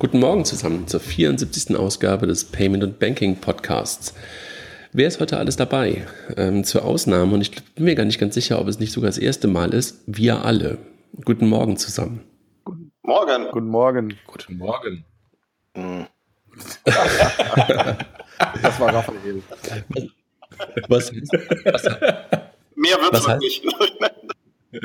Guten Morgen zusammen zur 74. Ausgabe des Payment und Banking Podcasts. Wer ist heute alles dabei? Ähm, zur Ausnahme, und ich bin mir gar nicht ganz sicher, ob es nicht sogar das erste Mal ist, wir alle. Guten Morgen zusammen. Guten Morgen. Guten Morgen. Guten Morgen. Hm. das war Raphael. Was, was, Mehr wird es nicht.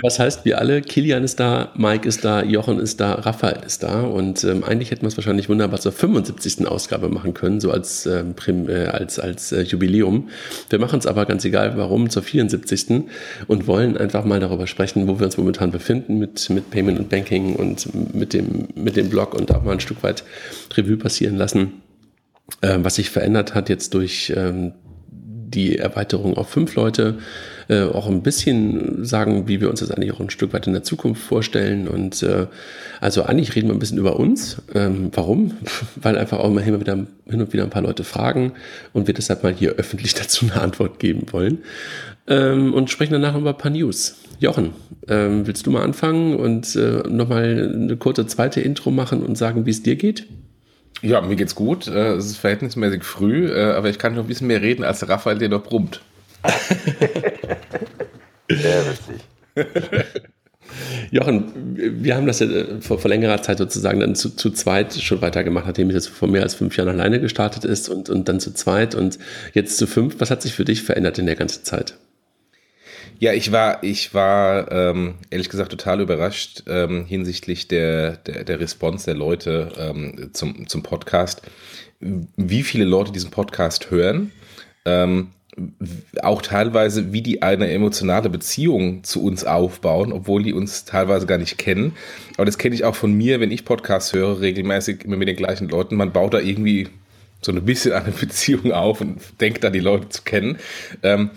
Was heißt, wir alle, Kilian ist da, Mike ist da, Jochen ist da, Raphael ist da und ähm, eigentlich hätten wir es wahrscheinlich wunderbar zur 75. Ausgabe machen können, so als, ähm, Prim, äh, als, als äh, Jubiläum. Wir machen es aber ganz egal, warum, zur 74. und wollen einfach mal darüber sprechen, wo wir uns momentan befinden mit, mit Payment und Banking und mit dem, mit dem Blog und auch mal ein Stück weit Revue passieren lassen, äh, was sich verändert hat jetzt durch ähm, die Erweiterung auf fünf Leute äh, auch ein bisschen sagen, wie wir uns das eigentlich auch ein Stück weit in der Zukunft vorstellen. Und äh, also eigentlich reden wir ein bisschen über uns. Ähm, warum? Weil einfach auch immer hin und, wieder, hin und wieder ein paar Leute fragen und wir deshalb mal hier öffentlich dazu eine Antwort geben wollen. Ähm, und sprechen danach über ein paar News. Jochen, ähm, willst du mal anfangen und äh, nochmal eine kurze zweite Intro machen und sagen, wie es dir geht? Ja, mir geht's gut. Äh, es ist verhältnismäßig früh, äh, aber ich kann noch ein bisschen mehr reden, als Raphael, der noch brummt. Sehr witzig. Jochen, wir haben das ja äh, vor, vor, längerer Zeit sozusagen dann zu, zu zweit schon weitergemacht, nachdem es jetzt vor mehr als fünf Jahren alleine gestartet ist und, und dann zu zweit und jetzt zu fünf. Was hat sich für dich verändert in der ganzen Zeit? Ja, ich war, ich war ähm, ehrlich gesagt total überrascht ähm, hinsichtlich der, der, der Response der Leute ähm, zum, zum Podcast. Wie viele Leute diesen Podcast hören. Auch teilweise, wie die eine emotionale Beziehung zu uns aufbauen, obwohl die uns teilweise gar nicht kennen. Aber das kenne ich auch von mir, wenn ich Podcasts höre, regelmäßig immer mit den gleichen Leuten. Man baut da irgendwie so ein bisschen eine Beziehung auf und denkt da die Leute zu kennen. Ähm,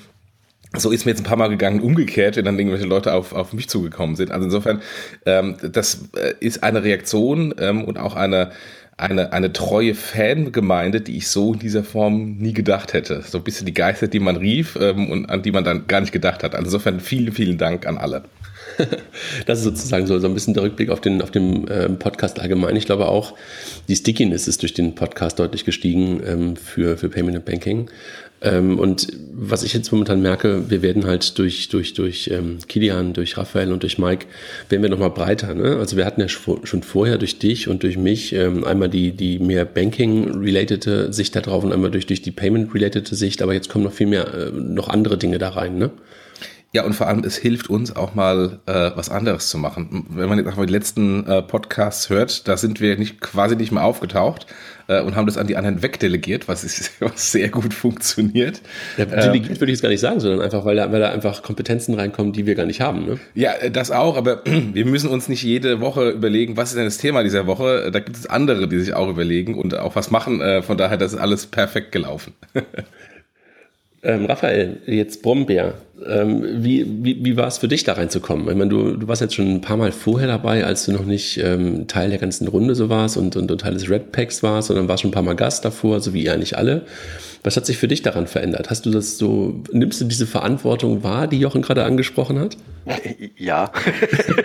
so ist mir jetzt ein paar Mal gegangen, umgekehrt, wenn dann irgendwelche Leute auf, auf mich zugekommen sind. Also insofern, ähm, das äh, ist eine Reaktion ähm, und auch eine, eine, eine treue Fangemeinde, die ich so in dieser Form nie gedacht hätte. So ein bisschen die Geister, die man rief ähm, und an die man dann gar nicht gedacht hat. Also insofern vielen, vielen Dank an alle. Das ist sozusagen so, so ein bisschen der Rückblick auf den, auf den ähm, Podcast allgemein. Ich glaube auch, die Stickiness ist durch den Podcast deutlich gestiegen ähm, für, für Payment and Banking. Ähm, und was ich jetzt momentan merke, wir werden halt durch, durch, durch ähm, Kilian, durch Raphael und durch Mike, werden wir nochmal breiter. Ne? Also wir hatten ja schon vorher durch dich und durch mich ähm, einmal die, die mehr Banking-related Sicht da drauf und einmal durch, durch die Payment-related Sicht, aber jetzt kommen noch viel mehr, äh, noch andere Dinge da rein. Ne? Ja, und vor allem, es hilft uns auch mal äh, was anderes zu machen. Wenn man jetzt auch die letzten äh, Podcasts hört, da sind wir nicht quasi nicht mehr aufgetaucht äh, und haben das an die anderen wegdelegiert, was, ist, was sehr gut funktioniert. Ja, delegiert ähm, würde ich jetzt gar nicht sagen, sondern einfach, weil da, weil da einfach Kompetenzen reinkommen, die wir gar nicht haben. Ne? Ja, äh, das auch, aber wir müssen uns nicht jede Woche überlegen, was ist denn das Thema dieser Woche. Da gibt es andere, die sich auch überlegen und auch was machen. Äh, von daher, das ist alles perfekt gelaufen. Ähm, Raphael, jetzt Brombeer. Ähm, wie wie, wie war es für dich, da reinzukommen? Ich meine, du, du warst jetzt schon ein paar Mal vorher dabei, als du noch nicht ähm, Teil der ganzen Runde so warst und, und, und Teil des Red Packs warst, sondern warst schon ein paar Mal Gast davor, so wie eigentlich alle. Was hat sich für dich daran verändert? Hast du das so, nimmst du diese Verantwortung wahr, die Jochen gerade angesprochen hat? Ja.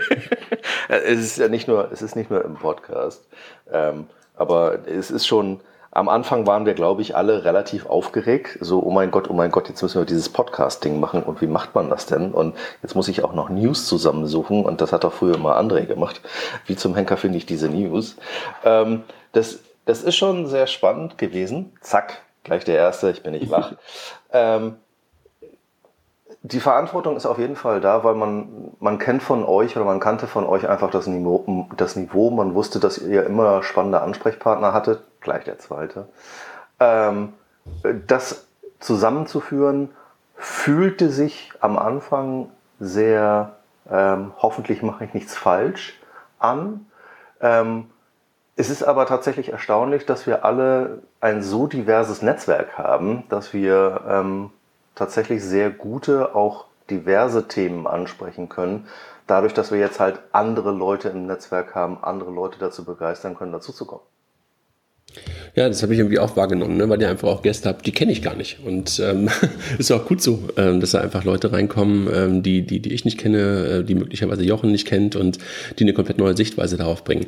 es ist ja nicht nur, es ist nicht nur im Podcast. Ähm, aber es ist schon, am Anfang waren wir, glaube ich, alle relativ aufgeregt. So, oh mein Gott, oh mein Gott, jetzt müssen wir dieses Podcasting machen und wie macht man das denn? Und jetzt muss ich auch noch News zusammensuchen und das hat auch früher mal André gemacht. Wie zum Henker finde ich diese News? Ähm, das, das ist schon sehr spannend gewesen. Zack, gleich der Erste, ich bin nicht wach. ähm, die Verantwortung ist auf jeden Fall da, weil man, man kennt von euch oder man kannte von euch einfach das Niveau, das Niveau. Man wusste, dass ihr immer spannende Ansprechpartner hattet, gleich der zweite. Ähm, das zusammenzuführen fühlte sich am Anfang sehr, ähm, hoffentlich mache ich nichts falsch, an. Ähm, es ist aber tatsächlich erstaunlich, dass wir alle ein so diverses Netzwerk haben, dass wir ähm, tatsächlich sehr gute, auch diverse Themen ansprechen können. Dadurch, dass wir jetzt halt andere Leute im Netzwerk haben, andere Leute dazu begeistern können, dazuzukommen. Ja, das habe ich irgendwie auch wahrgenommen, ne? weil ihr einfach auch Gäste habt, die kenne ich gar nicht. Und ähm, ist auch gut so, ähm, dass da einfach Leute reinkommen, ähm, die, die, die ich nicht kenne, äh, die möglicherweise Jochen nicht kennt und die eine komplett neue Sichtweise darauf bringen.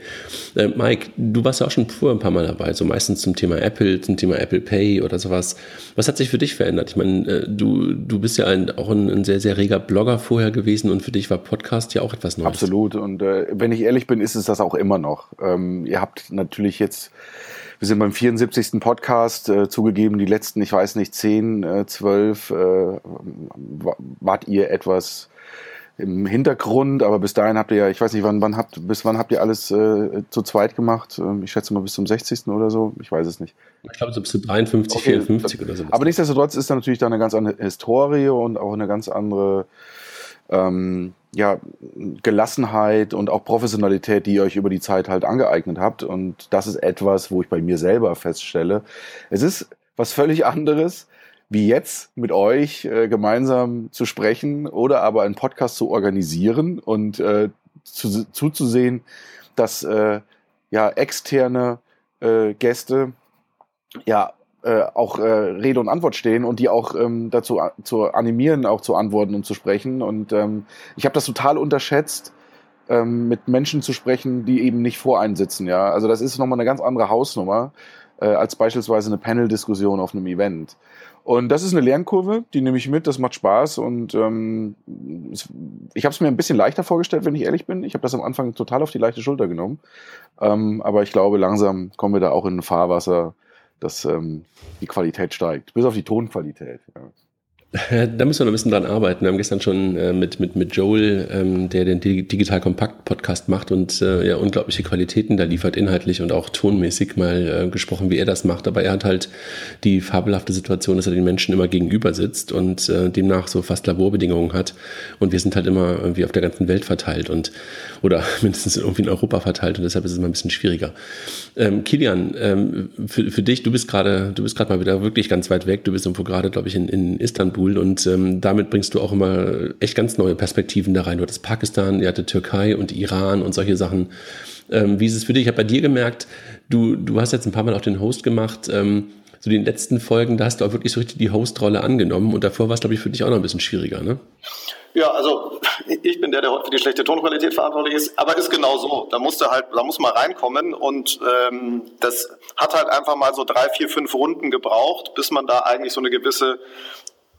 Äh, Mike, du warst ja auch schon früher ein paar Mal dabei, so meistens zum Thema Apple, zum Thema Apple Pay oder sowas. Was hat sich für dich verändert? Ich meine, äh, du, du bist ja ein, auch ein, ein, sehr, sehr reger Blogger vorher gewesen und für dich war Podcast ja auch etwas Neues. Absolut. Und äh, wenn ich ehrlich bin, ist es das auch immer noch. Ähm, ihr habt natürlich jetzt wir sind beim 74. Podcast, äh, zugegeben, die letzten, ich weiß nicht, 10, äh, 12, äh, wart ihr etwas im Hintergrund, aber bis dahin habt ihr ja, ich weiß nicht, wann, wann habt, bis wann habt ihr alles äh, zu zweit gemacht? Ähm, ich schätze mal bis zum 60. oder so, ich weiß es nicht. Ich glaube so bis zu 53, okay. 54 oder so. Aber nichtsdestotrotz ist da natürlich da eine ganz andere Historie und auch eine ganz andere ähm, ja, Gelassenheit und auch Professionalität, die ihr euch über die Zeit halt angeeignet habt. Und das ist etwas, wo ich bei mir selber feststelle. Es ist was völlig anderes, wie jetzt mit euch äh, gemeinsam zu sprechen oder aber einen Podcast zu organisieren und äh, zu, zuzusehen, dass äh, ja externe äh, Gäste ja äh, auch äh, Rede und Antwort stehen und die auch ähm, dazu zu animieren, auch zu antworten und zu sprechen. Und ähm, ich habe das total unterschätzt, ähm, mit Menschen zu sprechen, die eben nicht vor einen sitzen. Ja, also das ist nochmal eine ganz andere Hausnummer äh, als beispielsweise eine Panel-Diskussion auf einem Event. Und das ist eine Lernkurve, die nehme ich mit, das macht Spaß und ähm, ich habe es mir ein bisschen leichter vorgestellt, wenn ich ehrlich bin. Ich habe das am Anfang total auf die leichte Schulter genommen, ähm, aber ich glaube, langsam kommen wir da auch in ein Fahrwasser, dass ähm, die Qualität steigt, bis auf die Tonqualität. Ja. Da müssen wir noch ein bisschen dran arbeiten. Wir haben gestern schon äh, mit, mit, mit Joel, ähm, der den Digital Kompakt Podcast macht und äh, ja unglaubliche Qualitäten da liefert, inhaltlich und auch tonmäßig mal äh, gesprochen, wie er das macht. Aber er hat halt die fabelhafte Situation, dass er den Menschen immer gegenüber sitzt und äh, demnach so fast Laborbedingungen hat. Und wir sind halt immer irgendwie auf der ganzen Welt verteilt und oder mindestens irgendwie in Europa verteilt und deshalb ist es immer ein bisschen schwieriger. Ähm, Kilian, ähm, für, für dich, du bist gerade, du bist gerade mal wieder wirklich ganz weit weg. Du bist irgendwo gerade, glaube ich, in, in Istanbul cool und ähm, damit bringst du auch immer echt ganz neue Perspektiven da rein. Du hattest Pakistan, ihr hattet Türkei und Iran und solche Sachen. Ähm, wie ist es für dich? Ich habe bei dir gemerkt, du, du hast jetzt ein paar Mal auch den Host gemacht. Ähm, so den letzten Folgen, da hast du auch wirklich so richtig die Host-Rolle angenommen und davor war es, glaube ich, für dich auch noch ein bisschen schwieriger, ne? Ja, also ich bin der, der für die schlechte Tonqualität verantwortlich ist, aber ist genau so. Da musst du halt, da muss man reinkommen und ähm, das hat halt einfach mal so drei, vier, fünf Runden gebraucht, bis man da eigentlich so eine gewisse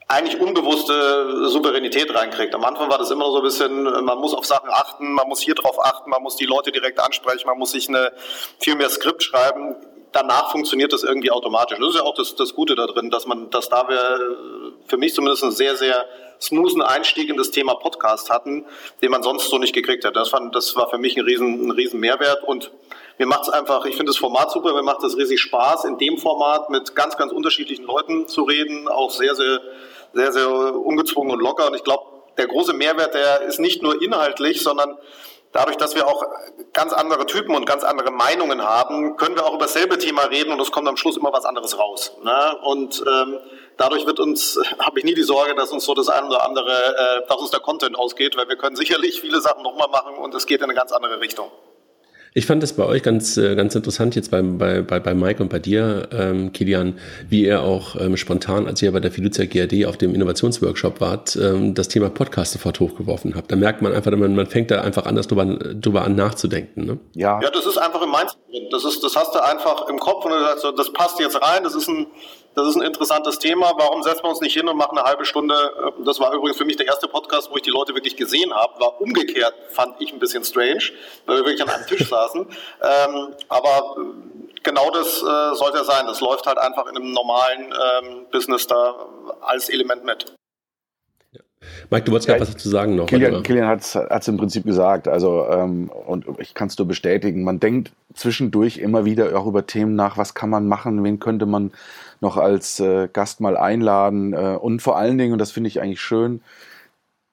eigentlich unbewusste Souveränität reinkriegt. Am Anfang war das immer so ein bisschen, man muss auf Sachen achten, man muss hier drauf achten, man muss die Leute direkt ansprechen, man muss sich eine, viel mehr Skript schreiben. Danach funktioniert das irgendwie automatisch. Das ist ja auch das, das Gute da drin, dass man, dass da wir für mich zumindest einen sehr, sehr smoothen Einstieg in das Thema Podcast hatten, den man sonst so nicht gekriegt hätte. Das, fand, das war für mich ein riesen, ein riesen Mehrwert und mir macht es einfach, ich finde das Format super, mir macht es riesig Spaß, in dem Format mit ganz, ganz unterschiedlichen Leuten zu reden, auch sehr, sehr sehr, sehr ungezwungen und locker. Und ich glaube, der große Mehrwert, der ist nicht nur inhaltlich, sondern dadurch, dass wir auch ganz andere Typen und ganz andere Meinungen haben, können wir auch über dasselbe Thema reden und es kommt am Schluss immer was anderes raus. Ne? Und ähm, dadurch wird uns, habe ich nie die Sorge, dass uns so das eine oder andere, äh, dass uns der Content ausgeht, weil wir können sicherlich viele Sachen nochmal machen und es geht in eine ganz andere Richtung. Ich fand das bei euch ganz, äh, ganz interessant jetzt bei, bei, bei, bei Mike und bei dir, ähm, Kilian, wie ihr auch ähm, spontan, als ihr bei der Fiducia GRD auf dem Innovationsworkshop wart, ähm, das Thema Podcast sofort hochgeworfen habt. Da merkt man einfach, man, man fängt da einfach anders drüber, drüber an nachzudenken. Ne? Ja. ja, das ist einfach im Mindset drin. Das, ist, das hast du einfach im Kopf und du sagst so, das passt jetzt rein, das ist ein das ist ein interessantes Thema. Warum setzen wir uns nicht hin und machen eine halbe Stunde? Äh, das war übrigens für mich der erste Podcast, wo ich die Leute wirklich gesehen habe. War umgekehrt, fand ich ein bisschen strange, weil wir wirklich an einem Tisch saßen. Ähm, aber äh, genau das äh, sollte sein. Das läuft halt einfach in einem normalen ähm, Business da als Element mit. Mike, du wolltest ja, gerade was dazu sagen noch. Kilian, Kilian hat es im Prinzip gesagt. Also, ähm, und ich kann es nur bestätigen. Man denkt zwischendurch immer wieder auch über Themen nach, was kann man machen, wen könnte man noch als äh, Gast mal einladen. Äh, und vor allen Dingen, und das finde ich eigentlich schön,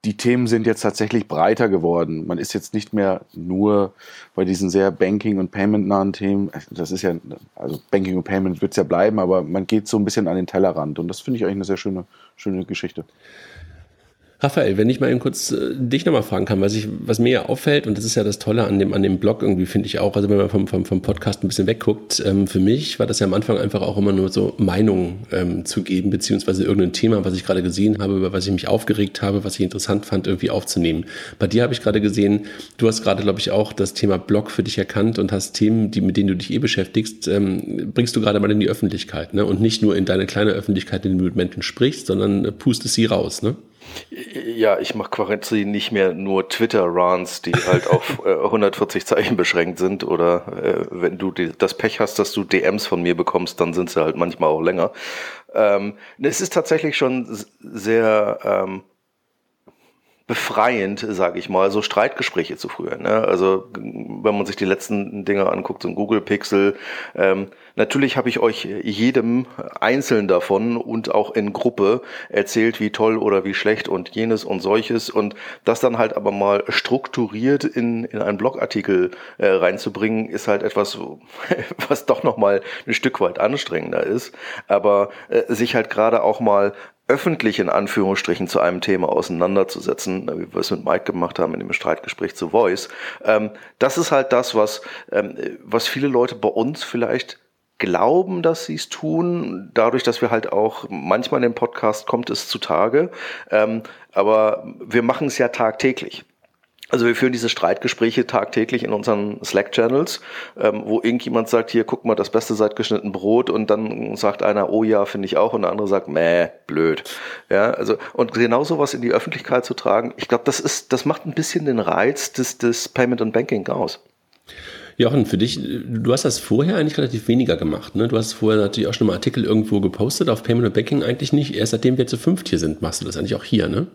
die Themen sind jetzt tatsächlich breiter geworden. Man ist jetzt nicht mehr nur bei diesen sehr Banking- und Payment-nahen Themen. Das ist ja, also Banking und Payment wird es ja bleiben, aber man geht so ein bisschen an den Tellerrand. Und das finde ich eigentlich eine sehr schöne, schöne Geschichte. Raphael, wenn ich mal eben kurz äh, dich nochmal fragen kann, was, ich, was mir ja auffällt, und das ist ja das Tolle an dem, an dem Blog irgendwie, finde ich auch, also wenn man vom, vom, vom Podcast ein bisschen wegguckt, ähm, für mich war das ja am Anfang einfach auch immer nur so Meinungen ähm, zu geben, beziehungsweise irgendein Thema, was ich gerade gesehen habe, über was ich mich aufgeregt habe, was ich interessant fand, irgendwie aufzunehmen. Bei dir habe ich gerade gesehen, du hast gerade, glaube ich, auch das Thema Blog für dich erkannt und hast Themen, die, mit denen du dich eh beschäftigst, ähm, bringst du gerade mal in die Öffentlichkeit, ne? Und nicht nur in deine kleine Öffentlichkeit, in der du mit Menschen sprichst, sondern äh, pustest sie raus, ne? Ja, ich mache quasi nicht mehr nur Twitter-Runs, die halt auf äh, 140 Zeichen beschränkt sind. Oder äh, wenn du die, das Pech hast, dass du DMs von mir bekommst, dann sind sie halt manchmal auch länger. Ähm, es ist tatsächlich schon sehr ähm, befreiend, sage ich mal, so Streitgespräche zu führen. Ne? Also wenn man sich die letzten Dinge anguckt, so ein Google Pixel, ähm, natürlich habe ich euch jedem einzeln davon und auch in Gruppe erzählt, wie toll oder wie schlecht und jenes und solches und das dann halt aber mal strukturiert in, in einen Blogartikel äh, reinzubringen, ist halt etwas, was doch nochmal ein Stück weit anstrengender ist, aber äh, sich halt gerade auch mal öffentlich in Anführungsstrichen zu einem Thema auseinanderzusetzen, wie wir es mit Mike gemacht haben in dem Streitgespräch zu Voice. Ähm, das ist halt das, was, ähm, was viele Leute bei uns vielleicht glauben, dass sie es tun. Dadurch, dass wir halt auch manchmal in dem Podcast kommt es zutage. Ähm, aber wir machen es ja tagtäglich. Also wir führen diese Streitgespräche tagtäglich in unseren Slack-Channels, ähm, wo irgendjemand sagt, hier, guck mal, das Beste seit geschnitten Brot und dann sagt einer, oh ja, finde ich auch und der andere sagt, meh, blöd. Ja, also und genau sowas in die Öffentlichkeit zu tragen, ich glaube, das ist, das macht ein bisschen den Reiz des, des Payment and Banking aus. Jochen, für dich, du hast das vorher eigentlich relativ weniger gemacht. Ne? Du hast vorher natürlich auch schon mal Artikel irgendwo gepostet, auf Payment and Banking eigentlich nicht. Erst seitdem wir zu fünft hier sind, machst du das eigentlich auch hier, ne?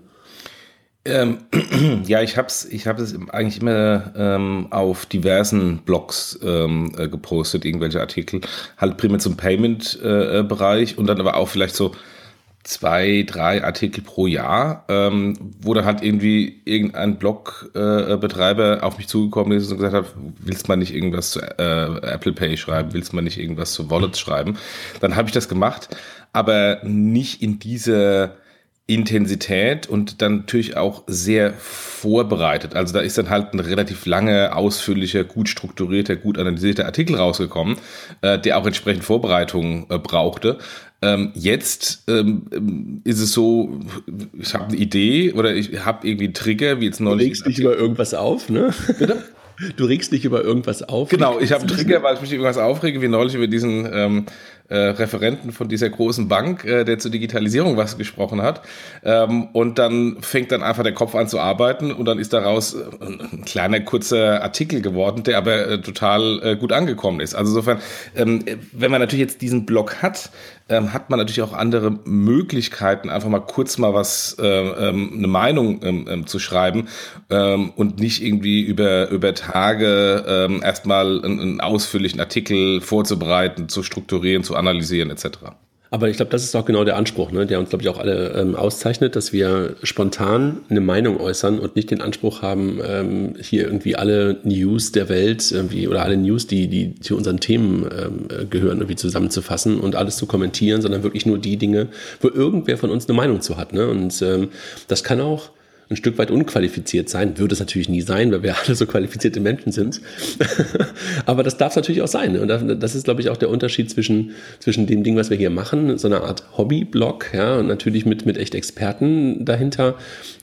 Ähm, ja, ich habe es ich hab es eigentlich immer ähm, auf diversen Blogs ähm, äh, gepostet, irgendwelche Artikel, halt primär zum Payment-Bereich äh, und dann aber auch vielleicht so zwei, drei Artikel pro Jahr, ähm, wo dann halt irgendwie irgendein Blogbetreiber äh, auf mich zugekommen ist und gesagt hat, willst man nicht irgendwas zu äh, Apple Pay schreiben, willst man nicht irgendwas zu Wallets schreiben? Dann habe ich das gemacht, aber nicht in diese Intensität und dann natürlich auch sehr vorbereitet. Also da ist dann halt ein relativ lange, ausführlicher, gut strukturierter, gut analysierter Artikel rausgekommen, äh, der auch entsprechend Vorbereitungen äh, brauchte. Ähm, jetzt ähm, ist es so, ich habe eine Idee oder ich habe irgendwie einen Trigger, wie jetzt neulich. Du regst dich über irgendwas auf, ne? Bitte? Du regst dich über irgendwas auf. Genau, ich habe einen Trigger, weil ich mich über irgendwas aufrege, wie neulich über diesen ähm, äh, Referenten von dieser großen Bank, äh, der zur Digitalisierung was gesprochen hat. Ähm, und dann fängt dann einfach der Kopf an zu arbeiten und dann ist daraus äh, ein kleiner kurzer Artikel geworden, der aber äh, total äh, gut angekommen ist. Also insofern, ähm, wenn man natürlich jetzt diesen Blog hat, ähm, hat man natürlich auch andere Möglichkeiten, einfach mal kurz mal was, äh, ähm, eine Meinung ähm, ähm zu schreiben ähm, und nicht irgendwie über, über Tage ähm, erstmal einen, einen ausführlichen Artikel vorzubereiten, zu strukturieren, zu analysieren etc. Aber ich glaube, das ist auch genau der Anspruch, ne, der uns, glaube ich, auch alle ähm, auszeichnet, dass wir spontan eine Meinung äußern und nicht den Anspruch haben, ähm, hier irgendwie alle News der Welt irgendwie oder alle News, die, die zu unseren Themen ähm, gehören, irgendwie zusammenzufassen und alles zu kommentieren, sondern wirklich nur die Dinge, wo irgendwer von uns eine Meinung zu hat. Ne? Und ähm, das kann auch ein Stück weit unqualifiziert sein. Würde es natürlich nie sein, weil wir alle so qualifizierte Menschen sind. Aber das darf es natürlich auch sein. Und das ist, glaube ich, auch der Unterschied zwischen, zwischen dem Ding, was wir hier machen, so eine Art Hobby-Blog, ja, und natürlich mit, mit echt Experten dahinter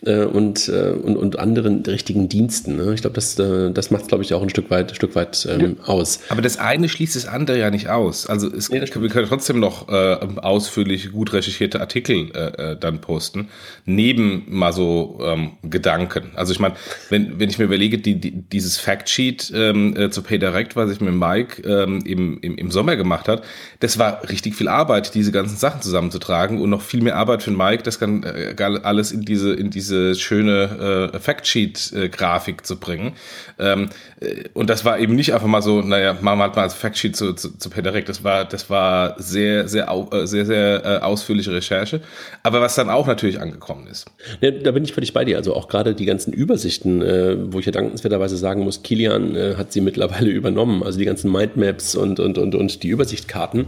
äh, und, äh, und, und anderen richtigen Diensten. Ne? Ich glaube, das, äh, das macht es, glaube ich, auch ein Stück weit, Stück weit ähm, aus. Aber das eine schließt das andere ja nicht aus. Also es, nee, wir können trotzdem noch äh, ausführlich, gut recherchierte Artikel äh, äh, dann posten, neben mal so ähm, Gedanken. Also ich meine, wenn, wenn ich mir überlege, die, die, dieses Factsheet ähm, äh, zu PayDirect, was ich mit Mike ähm, im, im, im Sommer gemacht hat, das war richtig viel Arbeit, diese ganzen Sachen zusammenzutragen und noch viel mehr Arbeit für Mike, das kann äh, alles in diese, in diese schöne äh, Factsheet-Grafik äh, zu bringen. Ähm, äh, und das war eben nicht einfach mal so, naja, machen wir halt mal als Factsheet zu, zu, zu PayDirect. Das war, das war sehr, sehr, äh, sehr, sehr, sehr äh, ausführliche Recherche. Aber was dann auch natürlich angekommen ist. Ja, da bin ich völlig bei bei dir. Also auch gerade die ganzen Übersichten, äh, wo ich ja dankenswerterweise sagen muss, Kilian äh, hat sie mittlerweile übernommen. Also die ganzen Mindmaps und, und, und, und die Übersichtkarten.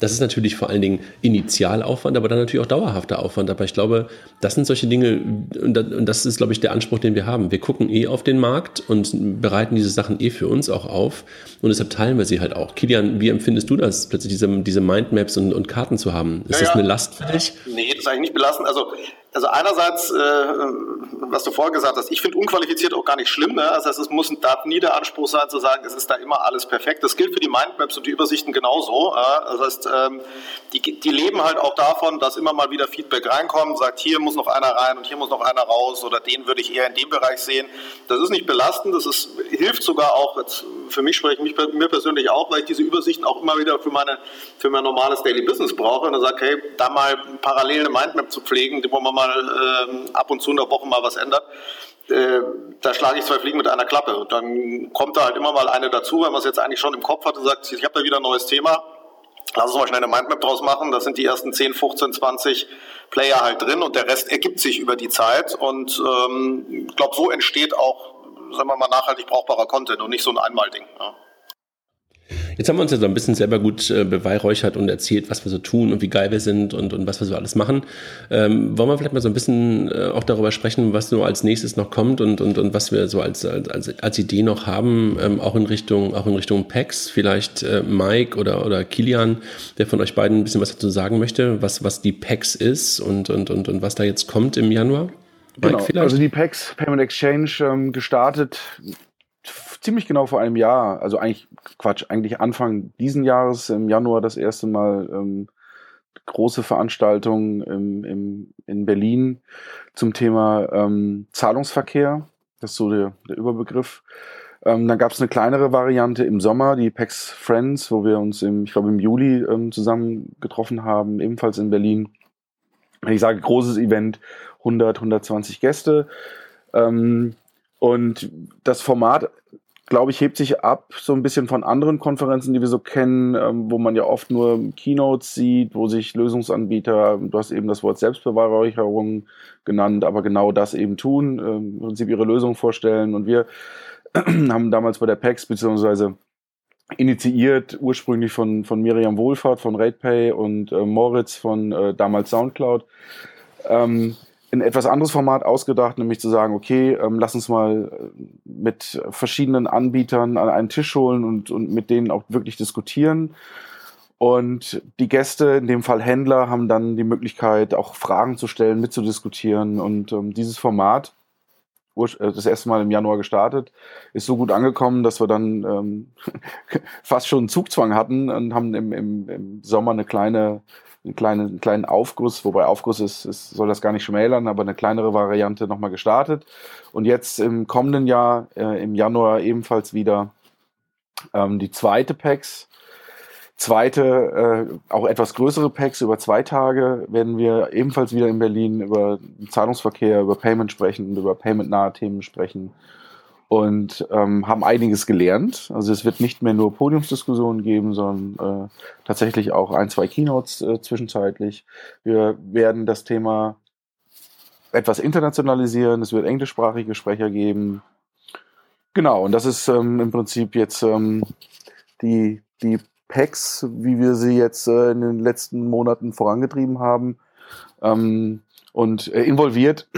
Das ist natürlich vor allen Dingen Initialaufwand, aber dann natürlich auch dauerhafter Aufwand. Aber ich glaube, das sind solche Dinge, und das ist, glaube ich, der Anspruch, den wir haben. Wir gucken eh auf den Markt und bereiten diese Sachen eh für uns auch auf. Und deshalb teilen wir sie halt auch. Kilian, wie empfindest du das, plötzlich diese, diese Mindmaps und, und Karten zu haben? Ist ja, das eine Last für dich? Nee, das ist eigentlich nicht belastend. Also also einerseits, äh, was du vorher gesagt hast, ich finde unqualifiziert auch gar nicht schlimm. Ne? Also es muss, darf nie der Anspruch sein zu sagen, es ist da immer alles perfekt. Das gilt für die Mindmaps und die Übersichten genauso. Äh? Das heißt, ähm, die, die leben halt auch davon, dass immer mal wieder Feedback reinkommt, sagt, hier muss noch einer rein und hier muss noch einer raus oder den würde ich eher in dem Bereich sehen. Das ist nicht belastend, das ist, hilft sogar auch, jetzt, für mich spreche ich mir persönlich auch, weil ich diese Übersichten auch immer wieder für, meine, für mein normales Daily Business brauche und dann sage, hey, da mal parallel eine Mindmap zu pflegen, wollen wir mal mal äh, ab und zu in der Woche mal was ändert, äh, da schlage ich zwei Fliegen mit einer Klappe. Und dann kommt da halt immer mal eine dazu, wenn man es jetzt eigentlich schon im Kopf hat und sagt, ich habe da wieder ein neues Thema. Lass uns mal schnell eine Mindmap draus machen. Das sind die ersten 10, 15, 20 Player halt drin und der Rest ergibt sich über die Zeit. Und ähm, ich glaube, so entsteht auch, sagen wir mal, nachhaltig brauchbarer Content und nicht so ein Einmalding. Ja. Jetzt haben wir uns ja so ein bisschen selber gut äh, beweihräuchert und erzählt, was wir so tun und wie geil wir sind und, und was wir so alles machen. Ähm, wollen wir vielleicht mal so ein bisschen äh, auch darüber sprechen, was so als nächstes noch kommt und, und, und was wir so als, als, als Idee noch haben, ähm, auch in Richtung, auch in Richtung PAX, vielleicht äh, Mike oder, oder Kilian, der von euch beiden ein bisschen was dazu sagen möchte, was, was die PAX ist und, und, und, und was da jetzt kommt im Januar? Mike genau, also die PAX Payment Exchange ähm, gestartet ziemlich genau vor einem Jahr, also eigentlich Quatsch, eigentlich Anfang diesen Jahres, im Januar das erste Mal ähm, große Veranstaltung im, im, in Berlin zum Thema ähm, Zahlungsverkehr. Das ist so der, der Überbegriff. Ähm, dann gab es eine kleinere Variante im Sommer, die PEX Friends, wo wir uns im, ich glaube im Juli ähm, zusammen getroffen haben, ebenfalls in Berlin. Ich sage großes Event, 100, 120 Gäste. Ähm, und das Format glaube ich, hebt sich ab so ein bisschen von anderen Konferenzen, die wir so kennen, ähm, wo man ja oft nur Keynotes sieht, wo sich Lösungsanbieter, du hast eben das Wort Selbstbeweihräucherung genannt, aber genau das eben tun, äh, im Prinzip ihre Lösung vorstellen. Und wir haben damals bei der PEX beziehungsweise initiiert ursprünglich von, von Miriam Wohlfahrt von RatePay und äh, Moritz von äh, damals Soundcloud. Ähm, ein etwas anderes Format ausgedacht, nämlich zu sagen, okay, ähm, lass uns mal äh, mit verschiedenen Anbietern an einen Tisch holen und, und mit denen auch wirklich diskutieren. Und die Gäste, in dem Fall Händler, haben dann die Möglichkeit, auch Fragen zu stellen, mitzudiskutieren. Und ähm, dieses Format, äh, das erste Mal im Januar gestartet, ist so gut angekommen, dass wir dann ähm, fast schon einen Zugzwang hatten und haben im, im, im Sommer eine kleine einen kleinen, einen kleinen Aufguss, wobei Aufguss ist, ist, soll das gar nicht schmälern, aber eine kleinere Variante nochmal gestartet. Und jetzt im kommenden Jahr, äh, im Januar ebenfalls wieder ähm, die zweite PAX. Zweite, äh, auch etwas größere Packs über zwei Tage werden wir ebenfalls wieder in Berlin über Zahlungsverkehr, über Payment sprechen über Payment-nahe Themen sprechen und ähm, haben einiges gelernt. Also es wird nicht mehr nur Podiumsdiskussionen geben, sondern äh, tatsächlich auch ein, zwei Keynotes äh, zwischenzeitlich. Wir werden das Thema etwas internationalisieren. Es wird englischsprachige Sprecher geben. Genau, und das ist ähm, im Prinzip jetzt ähm, die, die Packs, wie wir sie jetzt äh, in den letzten Monaten vorangetrieben haben. Ähm, und äh, involviert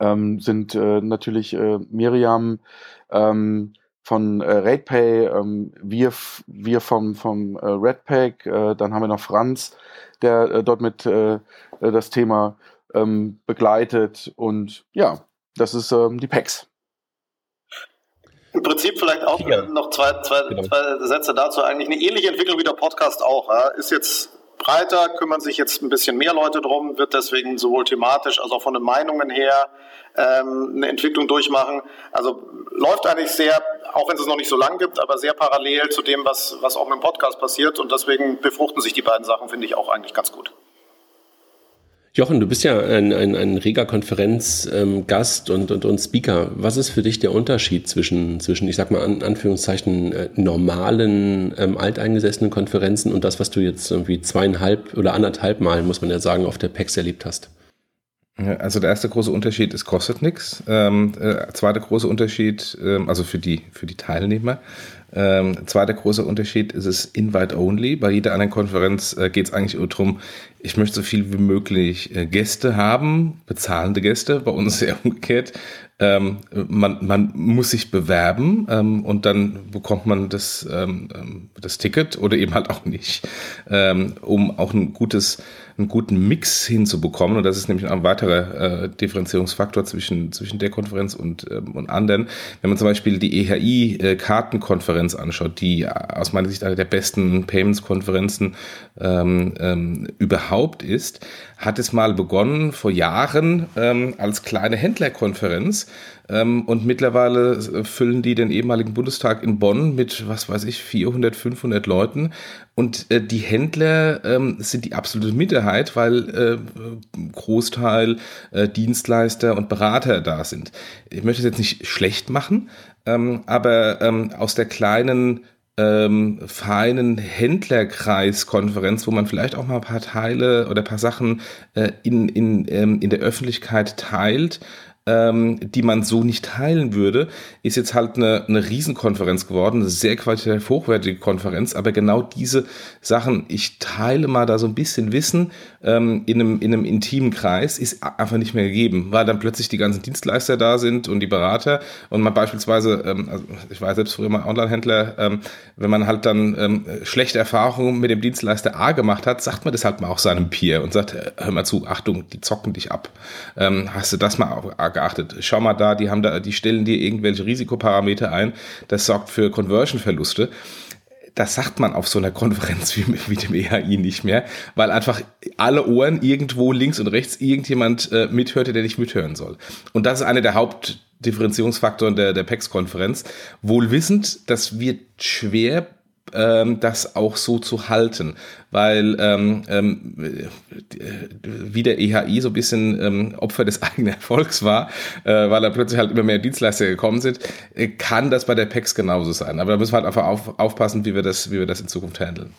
ähm, sind äh, natürlich äh, Miriam ähm, von äh, RatePay, ähm, wir, wir vom, vom äh, Redpack, äh, dann haben wir noch Franz, der äh, dort mit äh, das Thema ähm, begleitet und ja, das ist ähm, die PAX. Im Prinzip vielleicht auch ja. noch zwei, zwei, genau. zwei Sätze dazu. Eigentlich eine ähnliche Entwicklung wie der Podcast auch. Ja. Ist jetzt breiter, kümmern sich jetzt ein bisschen mehr Leute drum, wird deswegen sowohl thematisch als auch von den Meinungen her ähm, eine Entwicklung durchmachen. Also läuft eigentlich sehr, auch wenn es es noch nicht so lang gibt, aber sehr parallel zu dem, was, was auch mit dem Podcast passiert und deswegen befruchten sich die beiden Sachen, finde ich auch eigentlich ganz gut. Jochen, du bist ja ein, ein, ein reger Konferenzgast ähm, und, und, und Speaker. Was ist für dich der Unterschied zwischen, zwischen ich sag mal in Anführungszeichen, äh, normalen, ähm, alteingesessenen Konferenzen und das, was du jetzt irgendwie zweieinhalb oder anderthalb Mal, muss man ja sagen, auf der PEX erlebt hast? Also der erste große Unterschied ist, kostet nichts. Ähm, äh, zweiter große Unterschied, ähm, also für die, für die Teilnehmer, ähm, zweiter großer Unterschied ist es Invite-Only. Bei jeder anderen Konferenz äh, geht es eigentlich darum, ich möchte so viel wie möglich äh, Gäste haben, bezahlende Gäste, bei uns sehr umgekehrt. Ähm, man, man muss sich bewerben ähm, und dann bekommt man das, ähm, ähm das Ticket oder eben halt auch nicht, ähm, um auch ein gutes einen guten Mix hinzubekommen. Und das ist nämlich ein weiterer äh, Differenzierungsfaktor zwischen, zwischen der Konferenz und, ähm, und anderen. Wenn man zum Beispiel die EHI-Kartenkonferenz äh, anschaut, die aus meiner Sicht eine der besten Payments-Konferenzen ähm, ähm, überhaupt ist, hat es mal begonnen vor Jahren ähm, als kleine Händlerkonferenz ähm, und mittlerweile füllen die den ehemaligen Bundestag in Bonn mit, was weiß ich, 400, 500 Leuten. Und äh, die Händler ähm, sind die absolute Minderheit, weil äh, Großteil äh, Dienstleister und Berater da sind. Ich möchte es jetzt nicht schlecht machen, ähm, aber ähm, aus der kleinen ähm, feinen Händlerkreiskonferenz, wo man vielleicht auch mal ein paar Teile oder ein paar Sachen äh, in, in, ähm, in der Öffentlichkeit teilt, ähm, die man so nicht teilen würde, ist jetzt halt eine, eine Riesenkonferenz geworden, eine sehr qualitativ hochwertige Konferenz, aber genau diese Sachen, ich teile mal da so ein bisschen Wissen ähm, in, einem, in einem intimen Kreis, ist einfach nicht mehr gegeben, weil dann plötzlich die ganzen Dienstleister da sind und die Berater und man beispielsweise, ähm, also ich war selbst früher mal Online-Händler, ähm, wenn man halt dann ähm, schlechte Erfahrungen mit dem Dienstleister A gemacht hat, sagt man das halt mal auch seinem Peer und sagt, hör mal zu, Achtung, die zocken dich ab. Ähm, hast du das mal geachtet. Schau mal da, die haben da, die stellen dir irgendwelche Risikoparameter ein. Das sorgt für Conversion-Verluste. Das sagt man auf so einer Konferenz wie, wie dem EHI nicht mehr, weil einfach alle Ohren irgendwo links und rechts irgendjemand äh, mithörte, der nicht mithören soll. Und das ist einer der Hauptdifferenzierungsfaktoren der, der PEX-Konferenz. Wohl wissend, das wird schwer das auch so zu halten, weil ähm, ähm, wie der EHI so ein bisschen ähm, Opfer des eigenen Erfolgs war, äh, weil da plötzlich halt immer mehr Dienstleister gekommen sind, äh, kann das bei der PEX genauso sein. Aber da müssen wir halt einfach auf, aufpassen, wie wir das, wie wir das in Zukunft handeln.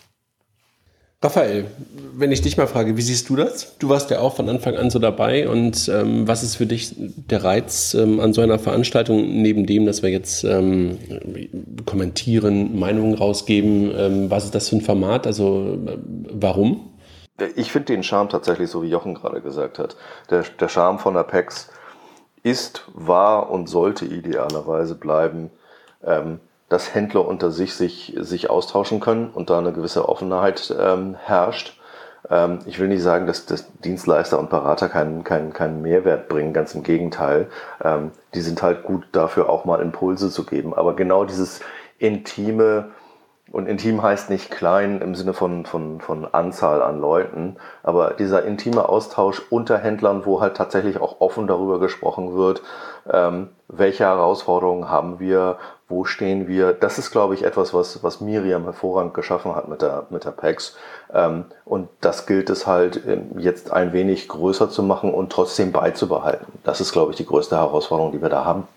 Raphael, wenn ich dich mal frage, wie siehst du das? Du warst ja auch von Anfang an so dabei und ähm, was ist für dich der Reiz ähm, an so einer Veranstaltung, neben dem, dass wir jetzt ähm, kommentieren, Meinungen rausgeben, ähm, was ist das für ein Format? Also äh, warum? Ich finde den Charme tatsächlich so, wie Jochen gerade gesagt hat. Der, der Charme von der PEX ist, war und sollte idealerweise bleiben, ähm, dass Händler unter sich sich, sich austauschen können und da eine gewisse Offenheit ähm, herrscht. Ähm, ich will nicht sagen, dass, dass Dienstleister und Berater keinen, keinen, keinen Mehrwert bringen, ganz im Gegenteil. Ähm, die sind halt gut dafür, auch mal Impulse zu geben. Aber genau dieses intime, und intim heißt nicht klein im Sinne von, von, von Anzahl an Leuten, aber dieser intime Austausch unter Händlern, wo halt tatsächlich auch offen darüber gesprochen wird, ähm, welche Herausforderungen haben wir, wo stehen wir. Das ist, glaube ich, etwas, was, was Miriam hervorragend geschaffen hat mit der, mit der PEX. Ähm, und das gilt es halt ähm, jetzt ein wenig größer zu machen und trotzdem beizubehalten. Das ist, glaube ich, die größte Herausforderung, die wir da haben.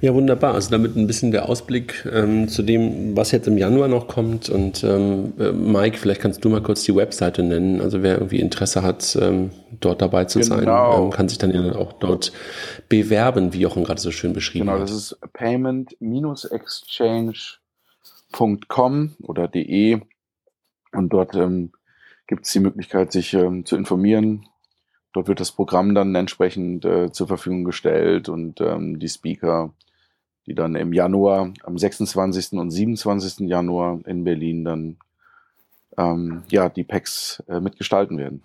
Ja, wunderbar. Also damit ein bisschen der Ausblick ähm, zu dem, was jetzt im Januar noch kommt. Und ähm, äh, Mike, vielleicht kannst du mal kurz die Webseite nennen. Also wer irgendwie Interesse hat, ähm, dort dabei zu genau. sein, ähm, kann sich dann ja auch dort bewerben, wie Jochen gerade so schön beschrieben genau, hat. Genau, das ist payment-exchange.com oder de. Und dort ähm, gibt es die Möglichkeit, sich ähm, zu informieren. Dort wird das Programm dann entsprechend äh, zur Verfügung gestellt und ähm, die Speaker die dann im Januar, am 26. und 27. Januar in Berlin dann ähm, ja, die PACs äh, mitgestalten werden.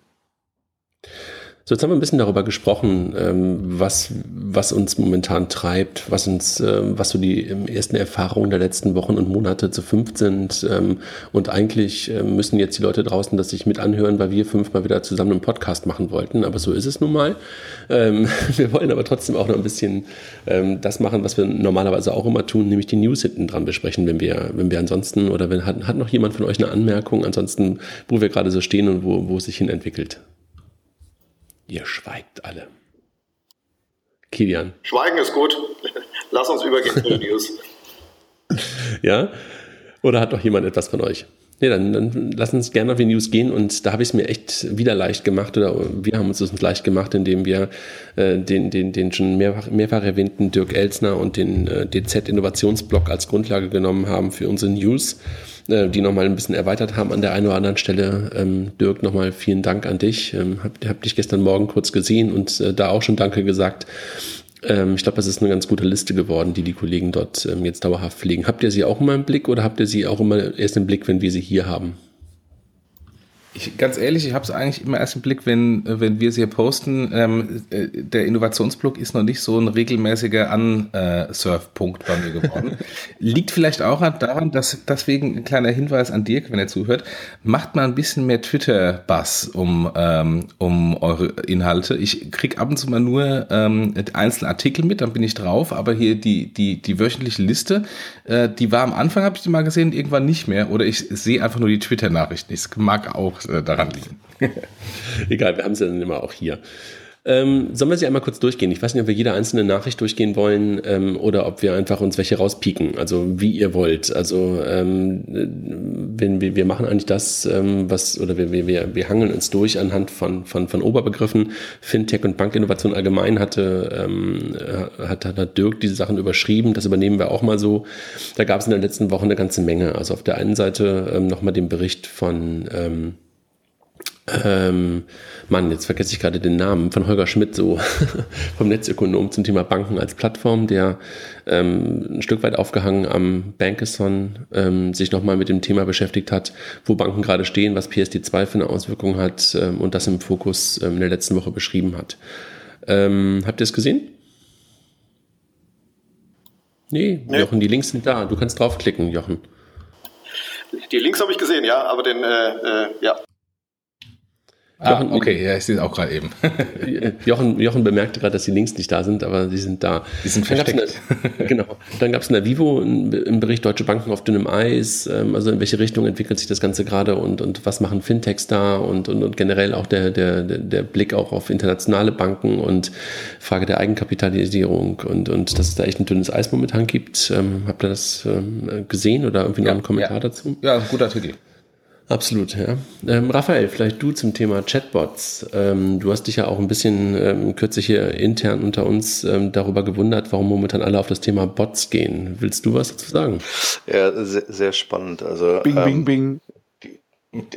So, jetzt haben wir ein bisschen darüber gesprochen, ähm, was, was uns momentan treibt, was uns, ähm, was so die ersten Erfahrungen der letzten Wochen und Monate zu fünf sind. Ähm, und eigentlich müssen jetzt die Leute draußen das sich mit anhören, weil wir fünfmal wieder zusammen einen Podcast machen wollten. Aber so ist es nun mal. Wir wollen aber trotzdem auch noch ein bisschen das machen, was wir normalerweise auch immer tun, nämlich die News hinten dran besprechen, wenn wir, wenn wir ansonsten oder wenn hat, hat noch jemand von euch eine Anmerkung, ansonsten, wo wir gerade so stehen und wo, wo es sich hin entwickelt. Ihr schweigt alle. Kilian. Schweigen ist gut. Lass uns übergehen zu den News. ja? Oder hat noch jemand etwas von euch? Nee, dann, dann lass uns gerne auf die News gehen und da habe ich es mir echt wieder leicht gemacht oder wir haben uns das leicht gemacht, indem wir äh, den, den, den schon mehrfach, mehrfach erwähnten Dirk Elsner und den äh, DZ-Innovationsblock als Grundlage genommen haben für unsere News, äh, die nochmal ein bisschen erweitert haben an der einen oder anderen Stelle. Ähm, Dirk, nochmal vielen Dank an dich. Ähm, hab, hab dich gestern Morgen kurz gesehen und äh, da auch schon Danke gesagt. Ähm, ich glaube, das ist eine ganz gute Liste geworden, die die Kollegen dort ähm, jetzt dauerhaft pflegen. Habt ihr sie auch immer im Blick oder habt ihr sie auch immer erst im Blick, wenn wir sie hier haben? Ich, ganz ehrlich, ich habe es eigentlich immer erst im Blick, wenn, wenn wir es hier posten. Ähm, äh, der Innovationsblog ist noch nicht so ein regelmäßiger Ansurf-Punkt bei mir geworden. Liegt vielleicht auch daran, dass deswegen ein kleiner Hinweis an Dirk, wenn er zuhört, macht mal ein bisschen mehr Twitter-Bass um, ähm, um eure Inhalte. Ich krieg ab und zu mal nur ähm, einzelne Artikel mit, dann bin ich drauf, aber hier die, die, die wöchentliche Liste, äh, die war am Anfang, habe ich die mal gesehen, irgendwann nicht mehr. Oder ich sehe einfach nur die Twitter-Nachrichten. Ich mag auch äh, daran liegen. Egal, wir haben sie dann immer auch hier. Ähm, sollen wir sie einmal kurz durchgehen? Ich weiß nicht, ob wir jede einzelne Nachricht durchgehen wollen ähm, oder ob wir einfach uns welche rauspieken. Also wie ihr wollt. Also ähm, wir, wir machen eigentlich das, ähm, was oder wir, wir, wir hangeln uns durch anhand von, von, von Oberbegriffen. Fintech und Bankinnovation allgemein hatte, ähm, hat, hat Dirk diese Sachen überschrieben. Das übernehmen wir auch mal so. Da gab es in der letzten Woche eine ganze Menge. Also auf der einen Seite ähm, nochmal den Bericht von ähm, ähm, Mann, jetzt vergesse ich gerade den Namen von Holger Schmidt, so vom Netzökonom zum Thema Banken als Plattform, der ähm, ein Stück weit aufgehangen am Bankathon ähm, sich nochmal mit dem Thema beschäftigt hat, wo Banken gerade stehen, was PSD2 für eine Auswirkung hat ähm, und das im Fokus ähm, in der letzten Woche beschrieben hat. Ähm, habt ihr es gesehen? Nee, nee, Jochen, die Links sind da. Du kannst draufklicken, Jochen. Die Links habe ich gesehen, ja, aber den, äh, äh, ja. Ah, Jochen, okay, ja, ich sehe es auch gerade eben. Jochen, Jochen bemerkte gerade, dass die Links nicht da sind, aber sie sind da. Die sind versteckt. Eine, genau. Dann gab es in der Vivo im Bericht Deutsche Banken auf dünnem Eis, ähm, also in welche Richtung entwickelt sich das Ganze gerade und, und was machen Fintechs da und, und, und generell auch der, der, der Blick auch auf internationale Banken und Frage der Eigenkapitalisierung und, und dass es da echt ein dünnes Eis momentan gibt. Ähm, habt ihr das ähm, gesehen oder irgendwie noch einen Kommentar ja. dazu? Ja, guter Artikel. Absolut, ja. Ähm, Raphael, vielleicht du zum Thema Chatbots. Ähm, du hast dich ja auch ein bisschen ähm, kürzlich hier intern unter uns ähm, darüber gewundert, warum momentan alle auf das Thema Bots gehen. Willst du was dazu sagen? Ja, sehr, sehr spannend. Also, bing, bing, bing.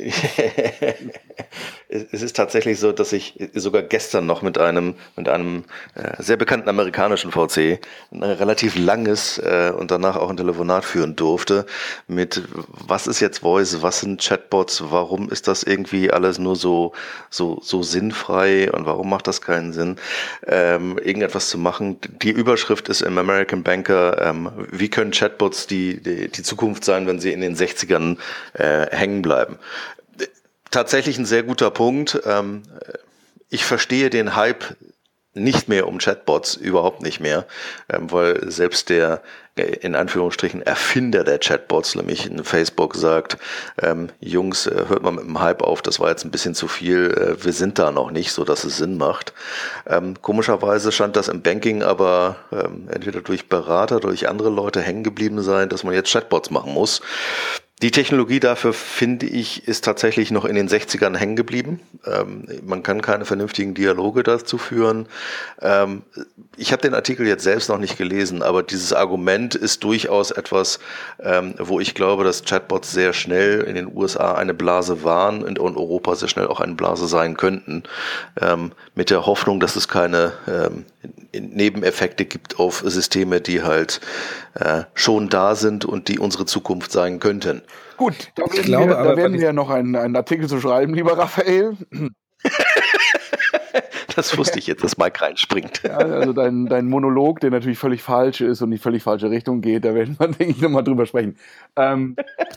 es ist tatsächlich so, dass ich sogar gestern noch mit einem, mit einem äh, sehr bekannten amerikanischen VC ein relativ langes äh, und danach auch ein Telefonat führen durfte mit was ist jetzt Voice, was sind Chatbots, warum ist das irgendwie alles nur so, so, so sinnfrei und warum macht das keinen Sinn, ähm, irgendetwas zu machen. Die Überschrift ist im American Banker, ähm, wie können Chatbots die, die, die Zukunft sein, wenn sie in den 60ern äh, hängen bleiben tatsächlich ein sehr guter Punkt. Ähm, ich verstehe den Hype nicht mehr um Chatbots, überhaupt nicht mehr, ähm, weil selbst der äh, in Anführungsstrichen Erfinder der Chatbots, nämlich in Facebook, sagt, ähm, Jungs, äh, hört mal mit dem Hype auf, das war jetzt ein bisschen zu viel, äh, wir sind da noch nicht, so dass es Sinn macht. Komischerweise scheint das im Banking aber entweder durch Berater, durch andere Leute hängen geblieben sein, dass man jetzt Chatbots machen muss. Die Technologie dafür, finde ich, ist tatsächlich noch in den 60ern hängen geblieben. Ähm, man kann keine vernünftigen Dialoge dazu führen. Ähm, ich habe den Artikel jetzt selbst noch nicht gelesen, aber dieses Argument ist durchaus etwas, ähm, wo ich glaube, dass Chatbots sehr schnell in den USA eine Blase waren und in Europa sehr schnell auch eine Blase sein könnten. Ähm, mit der Hoffnung, dass es keine ähm, Nebeneffekte gibt auf Systeme, die halt äh, schon da sind und die unsere Zukunft sein könnten. Gut, da werden, glaube, wir, da werden wir noch einen, einen Artikel zu schreiben, lieber Raphael. das wusste ich jetzt, dass Mike reinspringt. Ja, also dein, dein Monolog, der natürlich völlig falsch ist und in die völlig falsche Richtung geht, da werden wir, denke ich, nochmal drüber sprechen. Ähm.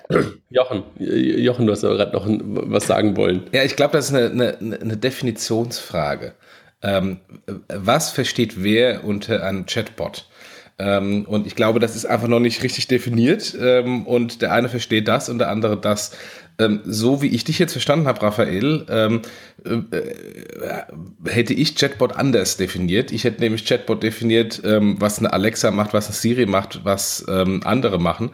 Jochen, Jochen, du hast aber gerade noch was sagen wollen. Ja, ich glaube, das ist eine, eine, eine Definitionsfrage. Ähm, was versteht wer unter einem Chatbot? Ähm, und ich glaube, das ist einfach noch nicht richtig definiert. Ähm, und der eine versteht das und der andere das. Ähm, so wie ich dich jetzt verstanden habe, Raphael, ähm, äh, hätte ich Chatbot anders definiert. Ich hätte nämlich Chatbot definiert, ähm, was eine Alexa macht, was eine Siri macht, was ähm, andere machen,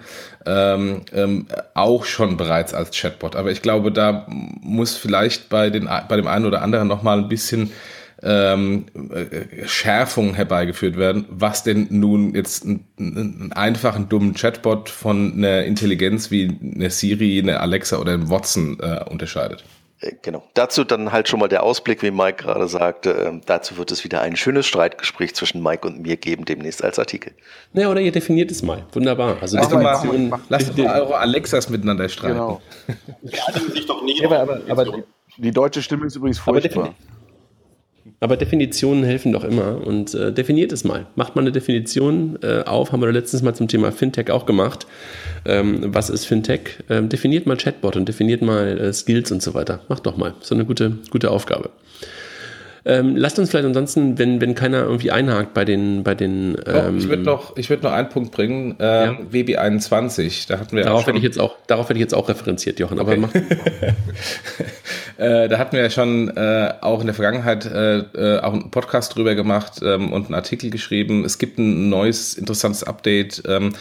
auch schon bereits als Chatbot. Aber ich glaube, da muss vielleicht bei, den, bei dem einen oder anderen nochmal ein bisschen ähm, äh, Schärfung herbeigeführt werden, was denn nun jetzt einen, einen einfachen dummen Chatbot von einer Intelligenz wie eine Siri, eine Alexa oder ein Watson äh, unterscheidet. Äh, genau. Dazu dann halt schon mal der Ausblick, wie Mike gerade sagte. Ähm, dazu wird es wieder ein schönes Streitgespräch zwischen Mike und mir geben, demnächst als Artikel. Ja, oder ihr definiert es mal. Wunderbar. Also lasst doch mal, lasst doch mal eure Alexas miteinander streiten. Genau. Ja, sich doch nie. Ja, aber, aber, aber die deutsche Stimme ist übrigens furchtbar. Aber Definitionen helfen doch immer und äh, definiert es mal. Macht mal eine Definition äh, auf, haben wir letztens mal zum Thema Fintech auch gemacht. Ähm, was ist Fintech? Ähm, definiert mal Chatbot und definiert mal äh, Skills und so weiter. Macht doch mal. So eine gute, gute Aufgabe. Ähm, lasst uns vielleicht ansonsten, wenn, wenn keiner irgendwie einhakt bei den. Bei den ähm, oh, ich würde noch, würd noch einen Punkt bringen. Ähm, ja. WB21, da hatten wir darauf werde ich jetzt auch Darauf werde ich jetzt auch referenziert, Jochen. Aber okay. äh, da hatten wir ja schon äh, auch in der Vergangenheit äh, äh, auch einen Podcast drüber gemacht ähm, und einen Artikel geschrieben. Es gibt ein neues, interessantes Update ähm,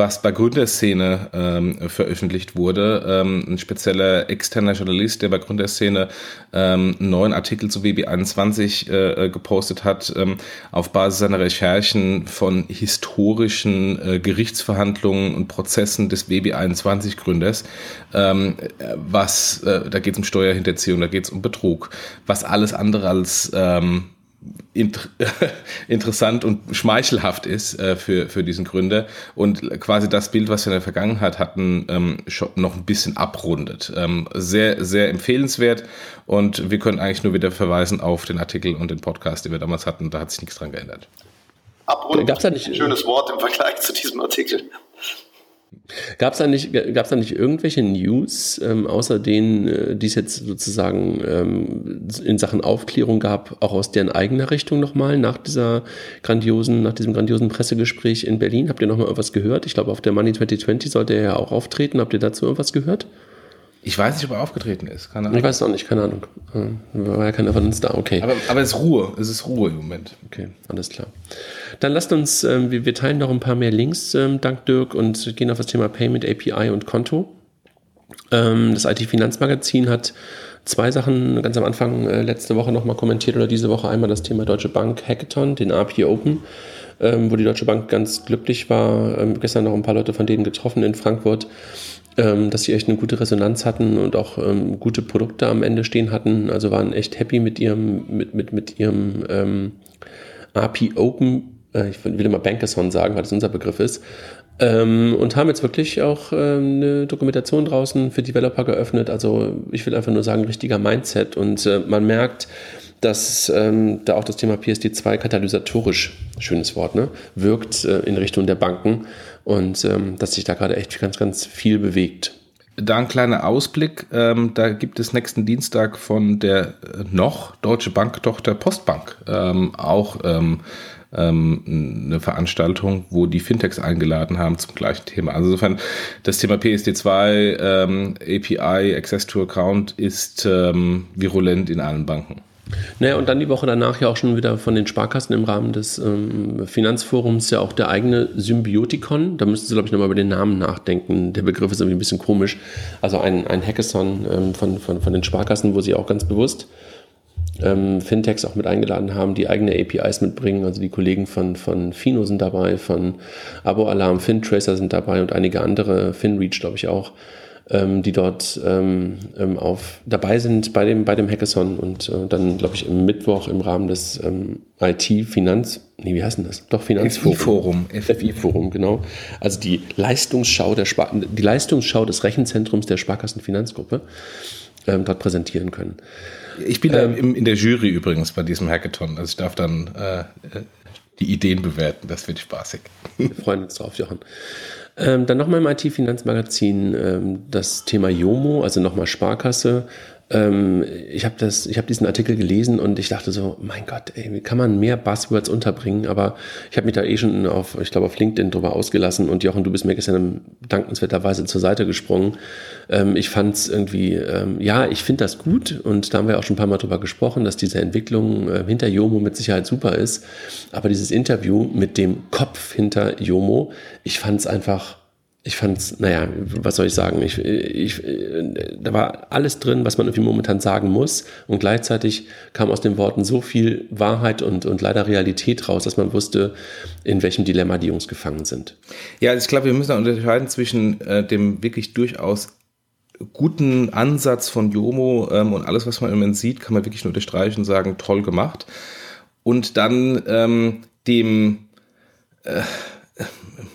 was bei Gründerszene ähm, veröffentlicht wurde. Ähm, ein spezieller externer Journalist, der bei Gründerszene ähm, einen neuen Artikel zu WB21 äh, gepostet hat, ähm, auf Basis seiner Recherchen von historischen äh, Gerichtsverhandlungen und Prozessen des WB21-Gründers. Ähm, was, äh, da geht es um Steuerhinterziehung, da geht es um Betrug, was alles andere als ähm, inter interessant und schmeichelhaft ist äh, für, für diesen Gründer und quasi das Bild, was wir in der Vergangenheit hatten, ähm, schon noch ein bisschen abrundet. Ähm, sehr, sehr empfehlenswert und wir können eigentlich nur wieder verweisen auf den Artikel und den Podcast, den wir damals hatten. Da hat sich nichts dran geändert. Gab's nicht, ein schönes Wort im Vergleich zu diesem Artikel. Gab es da, nicht, da nicht irgendwelche News, ähm, außer denen, äh, die es jetzt sozusagen ähm, in Sachen Aufklärung gab, auch aus deren eigener Richtung nochmal, nach dieser grandiosen, nach diesem grandiosen Pressegespräch in Berlin? Habt ihr nochmal irgendwas gehört? Ich glaube, auf der Money 2020 sollte er ja auch auftreten. Habt ihr dazu irgendwas gehört? Ich weiß nicht, ob er aufgetreten ist. Keine Ahnung. Ich weiß es auch nicht, keine Ahnung. Äh, war ja keine Evidenz da, okay. Aber, aber es ist Ruhe, es ist Ruhe im Moment. Okay, alles klar. Dann lasst uns, ähm, wir, wir, teilen noch ein paar mehr Links, ähm, dank Dirk, und gehen auf das Thema Payment, API und Konto. Ähm, das IT-Finanzmagazin hat zwei Sachen ganz am Anfang äh, letzte Woche nochmal kommentiert oder diese Woche einmal das Thema Deutsche Bank Hackathon, den API Open, ähm, wo die Deutsche Bank ganz glücklich war. Ähm, gestern noch ein paar Leute von denen getroffen in Frankfurt ähm, dass sie echt eine gute Resonanz hatten und auch ähm, gute Produkte am Ende stehen hatten. Also waren echt happy mit ihrem, mit, mit, mit ihrem ähm, API Open, äh, ich will immer Bankathon sagen, weil das unser Begriff ist, ähm, und haben jetzt wirklich auch ähm, eine Dokumentation draußen für Developer geöffnet. Also ich will einfach nur sagen, richtiger Mindset. Und äh, man merkt, dass ähm, da auch das Thema PSD2 katalysatorisch, schönes Wort, ne, wirkt äh, in Richtung der Banken und ähm, dass sich da gerade echt ganz, ganz viel bewegt. Da ein kleiner Ausblick. Ähm, da gibt es nächsten Dienstag von der äh, noch Deutsche Bank-Tochter Postbank ähm, auch ähm, ähm, eine Veranstaltung, wo die Fintechs eingeladen haben zum gleichen Thema. Also insofern das Thema PSD2, ähm, API, Access to Account ist virulent in allen Banken. Naja, und dann die Woche danach ja auch schon wieder von den Sparkassen im Rahmen des ähm, Finanzforums ja auch der eigene Symbiotikon. Da müssten Sie, glaube ich, nochmal über den Namen nachdenken. Der Begriff ist irgendwie ein bisschen komisch. Also ein, ein Hackathon ähm, von, von, von den Sparkassen, wo sie auch ganz bewusst ähm, Fintechs auch mit eingeladen haben, die eigene APIs mitbringen. Also die Kollegen von, von Fino sind dabei, von Abo Alarm, FinTracer sind dabei und einige andere, FinReach glaube ich auch ähm, die dort ähm, ähm, auf, dabei sind bei dem, bei dem Hackathon und äh, dann, glaube ich, im Mittwoch im Rahmen des ähm, IT-Finanz, nee, wie heißt denn das? Doch, Finanzforum. FI-Forum, genau. Also die Leistungsschau, der Spar die Leistungsschau des Rechenzentrums der Sparkassenfinanzgruppe ähm, dort präsentieren können. Ich bin ähm, in der Jury übrigens bei diesem Hackathon. Also ich darf dann äh, die Ideen bewerten. Das wird spaßig. Wir freuen uns drauf, Jochen. Ähm, dann nochmal im IT-Finanzmagazin ähm, das Thema Jomo, also nochmal Sparkasse. ähm, ich habe habe diesen Artikel gelesen und ich dachte so, mein Gott, ey, wie kann man mehr Buzzwords unterbringen? Aber ich habe mich da eh schon auf, ich glaube auf LinkedIn drüber ausgelassen und Jochen, du bist mir gestern dankenswerterweise zur Seite gesprungen. Ähm, ich fand es irgendwie, ähm, ja, ich finde das gut und da haben wir auch schon ein paar Mal drüber gesprochen, dass diese Entwicklung äh, hinter Jomo mit Sicherheit super ist. Aber dieses Interview mit dem Kopf hinter Jomo, ich fand es einfach ich fand's, naja, was soll ich sagen? Ich, ich, da war alles drin, was man irgendwie momentan sagen muss. Und gleichzeitig kam aus den Worten so viel Wahrheit und, und leider Realität raus, dass man wusste, in welchem Dilemma die Jungs gefangen sind. Ja, ich glaube, wir müssen unterscheiden zwischen äh, dem wirklich durchaus guten Ansatz von Jomo ähm, und alles, was man im Moment sieht, kann man wirklich nur unterstreichen und sagen, toll gemacht. Und dann ähm, dem äh,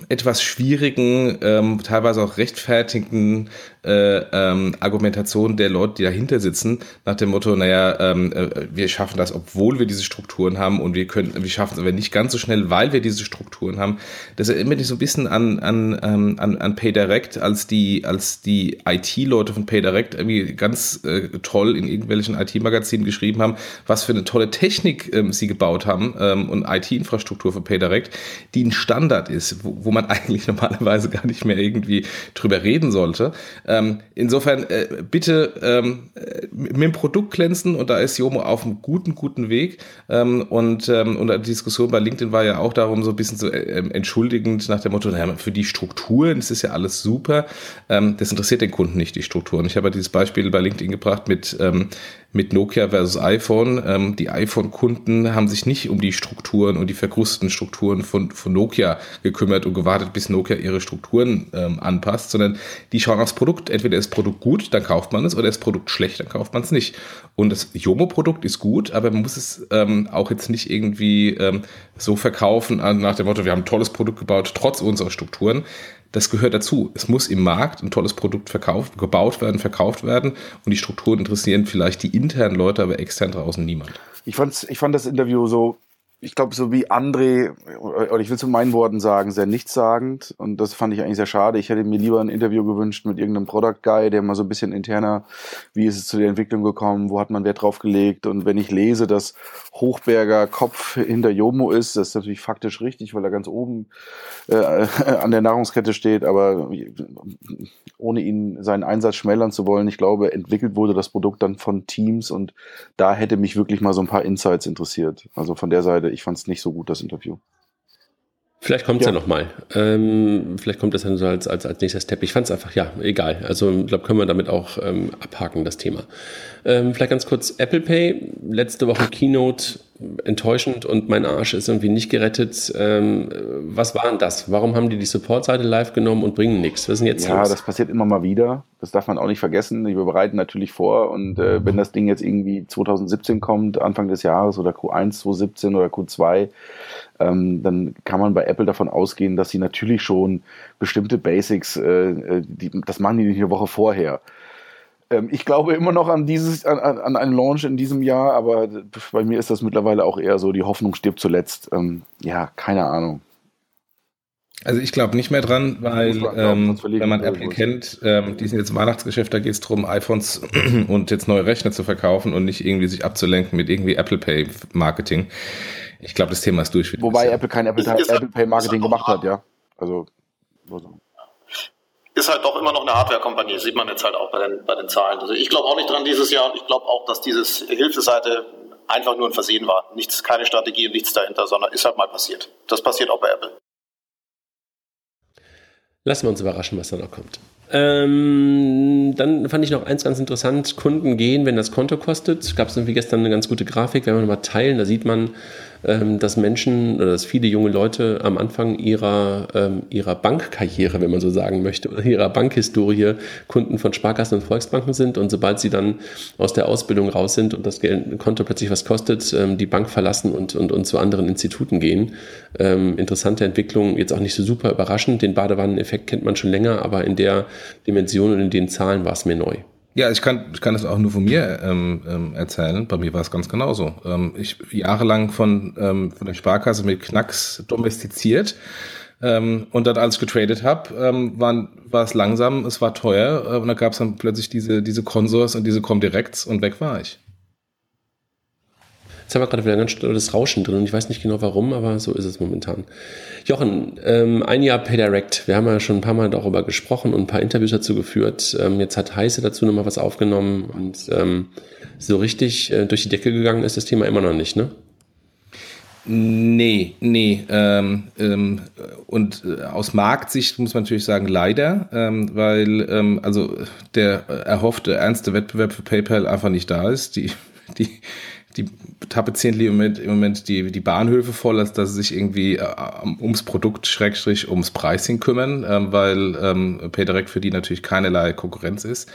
etwas schwierigen, ähm, teilweise auch rechtfertigenden äh, ähm, Argumentation der Leute, die dahinter sitzen, nach dem Motto, naja, ähm, äh, wir schaffen das, obwohl wir diese Strukturen haben und wir können, wir schaffen es aber nicht ganz so schnell, weil wir diese Strukturen haben. Das erinnert mich so ein bisschen an, an, ähm, an, an PayDirect, als die, als die IT-Leute von PayDirect irgendwie ganz äh, toll in irgendwelchen IT-Magazinen geschrieben haben, was für eine tolle Technik ähm, sie gebaut haben ähm, und IT-Infrastruktur für PayDirect, die ein Standard ist, wo, wo man eigentlich normalerweise gar nicht mehr irgendwie drüber reden sollte. Ähm, insofern äh, bitte ähm, mit dem Produkt glänzen und da ist Jomo auf einem guten, guten Weg. Ähm, und, ähm, und die Diskussion bei LinkedIn war ja auch darum, so ein bisschen so äh, entschuldigend nach dem Motto, naja, für die Strukturen ist es ja alles super. Ähm, das interessiert den Kunden nicht, die Strukturen. Ich habe ja dieses Beispiel bei LinkedIn gebracht mit ähm, mit Nokia versus iPhone. Ähm, die iPhone-Kunden haben sich nicht um die Strukturen und die verkrusteten Strukturen von, von Nokia gekümmert und gewartet, bis Nokia ihre Strukturen ähm, anpasst, sondern die schauen aufs Produkt. Entweder ist das Produkt gut, dann kauft man es, oder ist das Produkt schlecht, dann kauft man es nicht. Und das Jomo-Produkt ist gut, aber man muss es ähm, auch jetzt nicht irgendwie ähm, so verkaufen nach dem Motto, wir haben ein tolles Produkt gebaut, trotz unserer Strukturen das gehört dazu. Es muss im Markt ein tolles Produkt verkauft, gebaut werden, verkauft werden und die Strukturen interessieren vielleicht die internen Leute, aber extern draußen niemand. Ich, fand's, ich fand das Interview so ich glaube, so wie André, oder ich will zu meinen Worten sagen, sehr nichtssagend. Und das fand ich eigentlich sehr schade. Ich hätte mir lieber ein Interview gewünscht mit irgendeinem Product Guy, der mal so ein bisschen interner, wie ist es zu der Entwicklung gekommen, wo hat man Wert drauf gelegt. Und wenn ich lese, dass Hochberger Kopf hinter Jomo ist, das ist natürlich faktisch richtig, weil er ganz oben äh, an der Nahrungskette steht. Aber ohne ihn seinen Einsatz schmälern zu wollen, ich glaube, entwickelt wurde das Produkt dann von Teams und da hätte mich wirklich mal so ein paar Insights interessiert. Also von der Seite. Ich fand es nicht so gut, das Interview. Vielleicht kommt es ja, ja nochmal. Ähm, vielleicht kommt das dann so als, als, als nächster Step. Ich fand es einfach, ja, egal. Also ich glaube, können wir damit auch ähm, abhaken, das Thema. Ähm, vielleicht ganz kurz Apple Pay. Letzte Woche Keynote enttäuschend und mein Arsch ist irgendwie nicht gerettet. Ähm, was war denn das? Warum haben die die Support-Seite live genommen und bringen nichts? Was ist denn jetzt Ja, los? das passiert immer mal wieder. Das darf man auch nicht vergessen. Wir bereiten natürlich vor und äh, wenn das Ding jetzt irgendwie 2017 kommt, Anfang des Jahres oder Q1 2017 oder Q2, ähm, dann kann man bei Apple davon ausgehen, dass sie natürlich schon bestimmte Basics, äh, äh die, das machen die nicht eine Woche vorher. Ähm, ich glaube immer noch an dieses, an, an einen Launch in diesem Jahr, aber bei mir ist das mittlerweile auch eher so, die Hoffnung stirbt zuletzt. Ähm, ja, keine Ahnung. Also ich glaube nicht mehr dran, weil ähm, wenn man Apple kennt, ähm, die sind jetzt im Weihnachtsgeschäft, da geht es darum, iPhones und jetzt neue Rechner zu verkaufen und nicht irgendwie sich abzulenken mit irgendwie Apple Pay Marketing. Ich glaube, das Thema ist durch. Wobei Apple kein Apple, Apple Pay Marketing gemacht hat, ja. Also. also ist halt doch immer noch eine Hardware-Kompanie, sieht man jetzt halt auch bei den, bei den Zahlen. Also ich glaube auch nicht dran dieses Jahr und ich glaube auch, dass dieses Hilfeseite einfach nur ein Versehen war. Nichts, keine Strategie und nichts dahinter, sondern ist halt mal passiert. Das passiert auch bei Apple. Lassen wir uns überraschen, was da noch kommt. Ähm, dann fand ich noch eins ganz interessant: Kunden gehen, wenn das Konto kostet. Gab es irgendwie gestern eine ganz gute Grafik, wenn wir mal teilen, da sieht man, dass Menschen oder dass viele junge Leute am Anfang ihrer, ähm, ihrer Bankkarriere, wenn man so sagen möchte, oder ihrer Bankhistorie Kunden von Sparkassen und Volksbanken sind und sobald sie dann aus der Ausbildung raus sind und das Konto plötzlich was kostet, ähm, die Bank verlassen und, und, und zu anderen Instituten gehen. Ähm, interessante Entwicklung, jetzt auch nicht so super überraschend. Den Badewanneneffekt kennt man schon länger, aber in der Dimension und in den Zahlen war es mir neu. Ja, ich kann, ich kann das auch nur von mir ähm, ähm, erzählen. Bei mir war es ganz genauso. Ähm, ich jahrelang von, ähm, von der Sparkasse mit Knacks domestiziert Ähm, und dann, als ich getradet habe, ähm, war, war es langsam, es war teuer äh, und da gab es dann plötzlich diese, diese Consors und diese Comdirects und weg war ich. Jetzt haben wir gerade wieder ein ganz tolles Rauschen drin und ich weiß nicht genau warum, aber so ist es momentan. Jochen, ähm, ein Jahr PayDirect. Wir haben ja schon ein paar Mal darüber gesprochen und ein paar Interviews dazu geführt. Ähm, jetzt hat Heise dazu nochmal was aufgenommen und ähm, so richtig äh, durch die Decke gegangen ist das Thema immer noch nicht, ne? Nee, nee. Ähm, ähm, und äh, aus Marktsicht muss man natürlich sagen, leider, ähm, weil ähm, also der erhoffte ernste Wettbewerb für PayPal einfach nicht da ist. Die, die, die tapezieren im Moment, im Moment die, die Bahnhöfe voll, als dass sie sich irgendwie äh, ums Produkt schrägstrich ums Pricing kümmern, ähm, weil ähm, PayDirect für die natürlich keinerlei Konkurrenz ist.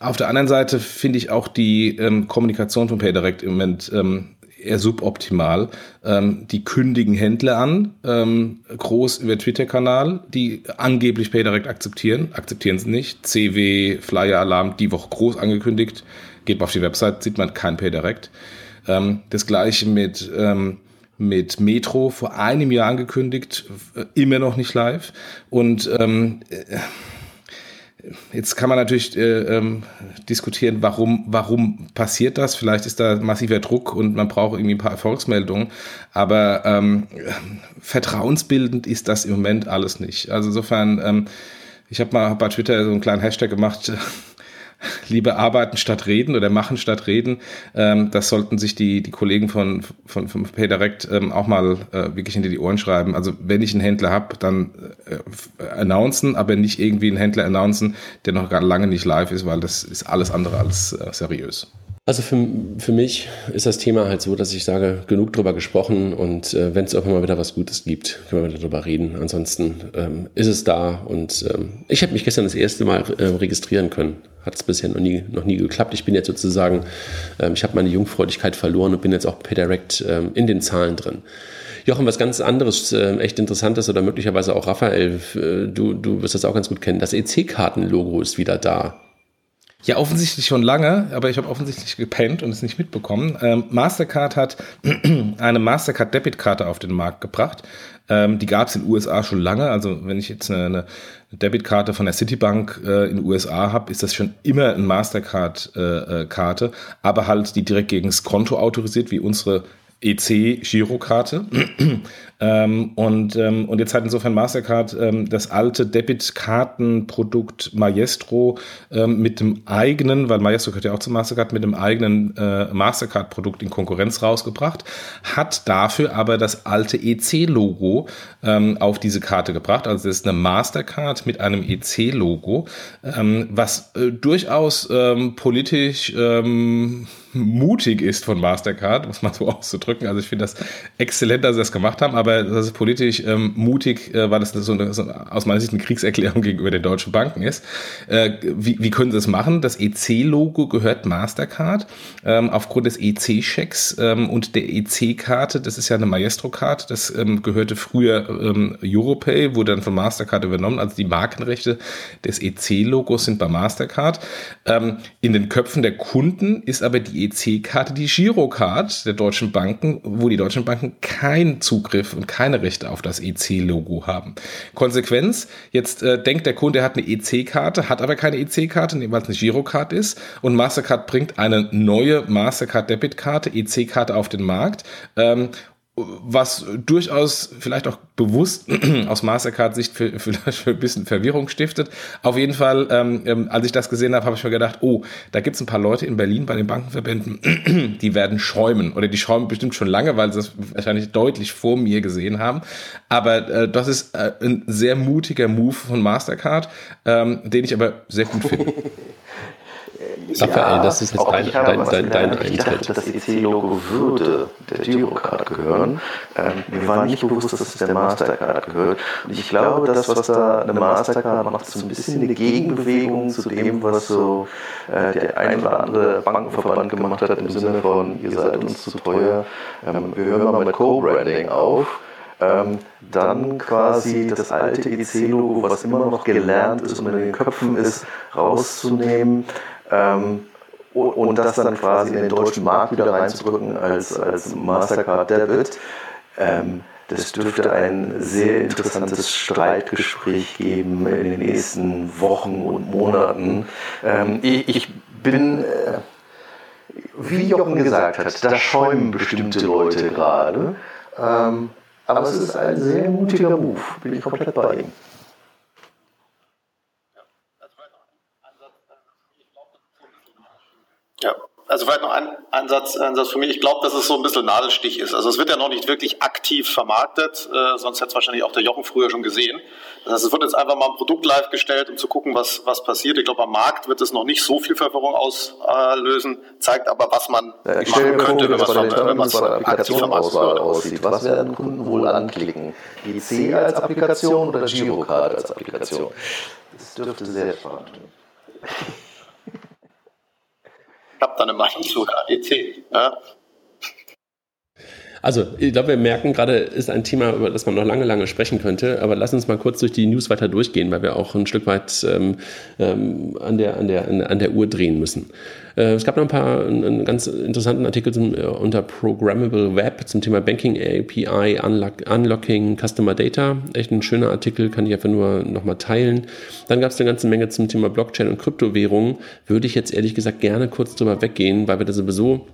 Auf der anderen Seite finde ich auch die ähm, Kommunikation von PayDirect im Moment ähm, eher suboptimal. Ähm, die kündigen Händler an, ähm, groß über Twitter-Kanal, die angeblich PayDirect akzeptieren, akzeptieren sie nicht. CW, Flyer Alarm, die Woche groß angekündigt. Geht mal auf die Website, sieht man kein PayDirect. Ähm, das gleiche mit, ähm, mit Metro vor einem Jahr angekündigt, äh, immer noch nicht live. Und ähm, äh, Jetzt kann man natürlich äh, ähm, diskutieren, warum, warum passiert das? Vielleicht ist da massiver Druck und man braucht irgendwie ein paar Erfolgsmeldungen. Aber ähm, vertrauensbildend ist das im Moment alles nicht. Also insofern, ähm, ich habe mal bei Twitter so einen kleinen Hashtag gemacht, lieber arbeiten statt reden oder machen statt reden. Ähm, das sollten sich die, die Kollegen von, von, von PayDirect ähm, auch mal äh, wirklich hinter die Ohren schreiben. Also wenn ich einen Händler habe, dann äh, announcen, aber nicht irgendwie einen Händler announcen, der noch gar lange nicht live ist, weil das ist alles andere als äh, seriös. Also für, für mich ist das Thema halt so, dass ich sage, genug drüber gesprochen und äh, wenn es auch immer wieder was Gutes gibt, können wir wieder drüber reden. Ansonsten ähm, ist es da und ähm, ich habe mich gestern das erste Mal äh, registrieren können. Hat es bisher noch nie, noch nie geklappt. Ich bin jetzt sozusagen, ähm, ich habe meine Jungfräulichkeit verloren und bin jetzt auch per Direct ähm, in den Zahlen drin. Jochen, was ganz anderes, äh, echt interessantes oder möglicherweise auch Raphael, äh, du, du wirst das auch ganz gut kennen. Das EC-Karten-Logo ist wieder da. Ja, offensichtlich schon lange, aber ich habe offensichtlich gepennt und es nicht mitbekommen. Ähm, Mastercard hat eine Mastercard Debitkarte auf den Markt gebracht. Ähm, die gab es in den USA schon lange. Also wenn ich jetzt eine, eine Debitkarte von der Citibank äh, in den USA habe, ist das schon immer eine Mastercard-Karte, äh, äh aber halt die direkt gegen das Konto autorisiert, wie unsere EC-Girokarte. ähm, und, ähm, und jetzt hat insofern Mastercard ähm, das alte Debitkartenprodukt Maestro ähm, mit dem eigenen, weil Maestro gehört ja auch zu Mastercard, mit dem eigenen äh, Mastercard-Produkt in Konkurrenz rausgebracht, hat dafür aber das alte EC-Logo ähm, auf diese Karte gebracht. Also es ist eine Mastercard mit einem EC-Logo, ähm, was äh, durchaus politisch mutig ist von Mastercard, muss man so auszudrücken. Also ich finde das exzellent, dass sie das gemacht haben, aber das ist politisch ähm, mutig, äh, weil das so, eine, so aus meiner Sicht eine Kriegserklärung gegenüber den deutschen Banken ist. Äh, wie, wie können sie das machen? Das EC-Logo gehört Mastercard ähm, aufgrund des EC-Checks ähm, und der EC-Karte. Das ist ja eine Maestro-Karte, das ähm, gehörte früher ähm, Europay, wurde dann von Mastercard übernommen. Also die Markenrechte des EC-Logos sind bei Mastercard. Ähm, in den Köpfen der Kunden ist aber die EC-Karte die Girocard der deutschen Banken, wo die deutschen Banken keinen Zugriff und keine Rechte auf das EC-Logo haben. Konsequenz, jetzt äh, denkt der Kunde, er hat eine EC-Karte, hat aber keine EC-Karte, weil es eine Girocard ist und Mastercard bringt eine neue Mastercard-Debit-Karte, EC-Karte auf den Markt ähm, was durchaus vielleicht auch bewusst aus Mastercard-Sicht für, ein bisschen Verwirrung stiftet. Auf jeden Fall, ähm, ähm als ich das gesehen habe, habe ich mir gedacht, oh, da gibt es ein paar Leute in Berlin bei den Bankenverbänden, die werden schäumen. Oder die schäumen bestimmt schon lange, weil sie das wahrscheinlich deutlich vor mir gesehen haben. Aber äh, das ist äh, ein sehr mutiger Move von Mastercard, ähm, den ich aber sehr gut finde. Raphael, ja, das ist jetzt dein, dein, dein, dein Ich dachte, das EC-Logo würde der Girocard gehören. Ähm, mir war nicht bewusst, dass es der Mastercard gehört. Und ich glaube, das, was da eine Mastercard macht, ist so ein bisschen eine Gegenbewegung zu dem, was so äh, der ein oder andere Bankenverband gemacht hat, im Sinne von, ihr seid uns zu teuer. Ähm, wir hören mal mit Co-Branding auf. Ähm, dann quasi das alte EC-Logo, was immer noch gelernt ist und in den Köpfen ist, rauszunehmen ähm, und das dann quasi in den deutschen Markt wieder reinzudrücken als, als Mastercard Debit. Ähm, das dürfte ein sehr interessantes Streitgespräch geben in den nächsten Wochen und Monaten. Ähm, ich bin, äh, wie Jochen gesagt hat, da schäumen bestimmte Leute gerade. Ähm, aber es ist ein sehr mutiger Move, bin ich komplett bei ihm. Ja, also vielleicht noch ein, ein, Satz, ein Satz für mich. Ich glaube, dass es so ein bisschen Nadelstich ist. Also es wird ja noch nicht wirklich aktiv vermarktet, äh, sonst hätte es wahrscheinlich auch der Jochen früher schon gesehen. Das heißt, es wird jetzt einfach mal ein Produkt live gestellt, um zu gucken, was, was passiert. Ich glaube, am Markt wird es noch nicht so viel Verwirrung auslösen, zeigt aber, was man ja, ich machen könnte, wenn man es aktiv vermarktet. aussieht. Was werden Kunden wohl anklicken? EC als Applikation oder Girocard als Applikation? Das dürfte sehr spannend habe da eine Meinung zu HDC. Ja? Also, ich glaube, wir merken gerade, ist ein Thema, über das man noch lange, lange sprechen könnte. Aber lass uns mal kurz durch die News weiter durchgehen, weil wir auch ein Stück weit ähm, ähm an, der, an, der, an der Uhr drehen müssen. Äh, es gab noch ein paar einen ganz interessanten Artikel zum, äh, unter Programmable Web zum Thema Banking API, Unlock, Unlocking Customer Data. Echt ein schöner Artikel, kann ich einfach nur nochmal teilen. Dann gab es eine ganze Menge zum Thema Blockchain und Kryptowährungen. Würde ich jetzt ehrlich gesagt gerne kurz drüber weggehen, weil wir da sowieso